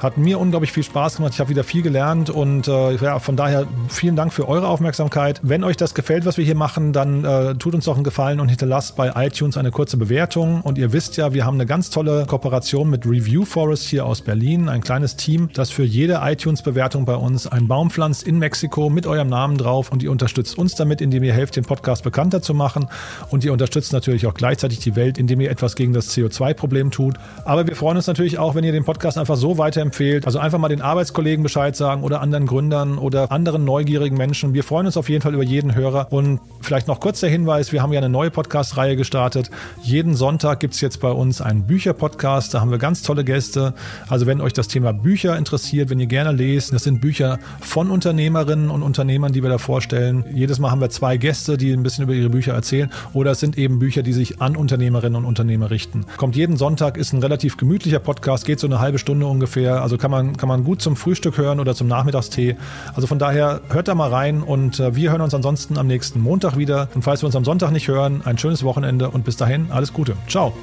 Hat mir unglaublich viel Spaß gemacht. Ich habe wieder viel gelernt und äh, ja, von daher vielen Dank für eure Aufmerksamkeit. Wenn euch das gefällt, was wir hier machen, dann äh, tut uns doch einen Gefallen und hinterlasst bei iTunes eine kurze Bewertung. Und ihr wisst ja, wir haben eine ganz tolle Kooperation mit Review Forest hier aus Berlin, ein kleines Team, das für jede iTunes-Bewertung bei uns einen Baum pflanzt in Mexiko mit eurem Namen drauf und ihr unterstützt uns damit, indem ihr helft, den Podcast bekannter zu machen und ihr unterstützt natürlich auch gleichzeitig die Welt, indem ihr etwas gegen das CO2-Problem tut. Aber wir freuen uns natürlich auch, wenn ihr den Podcast einfach so weiterempfehlt empfehlt. Also einfach mal den Arbeitskollegen Bescheid sagen oder anderen Gründern oder anderen neugierigen Menschen. Wir freuen uns auf jeden Fall über jeden Hörer. Und vielleicht noch kurz der Hinweis, wir haben ja eine neue Podcast-Reihe gestartet. Jeden Sonntag gibt es jetzt bei uns einen Bücher-Podcast. Da haben wir ganz tolle Gäste. Also wenn euch das Thema Bücher interessiert, wenn ihr gerne lest, das sind Bücher von Unternehmerinnen und Unternehmern, die wir da vorstellen. Jedes Mal haben wir zwei Gäste, die ein bisschen über ihre Bücher erzählen. Oder es sind eben Bücher, die sich an Unternehmerinnen und Unternehmer richten. Kommt jeden Sonntag, ist ein relativ gemütlicher Podcast, geht so eine halbe Stunde ungefähr. Also kann man, kann man gut zum Frühstück hören oder zum Nachmittagstee. Also von daher hört da mal rein und äh, wir hören uns ansonsten am nächsten Montag wieder. Und falls wir uns am Sonntag nicht hören, ein schönes Wochenende und bis dahin alles Gute. Ciao.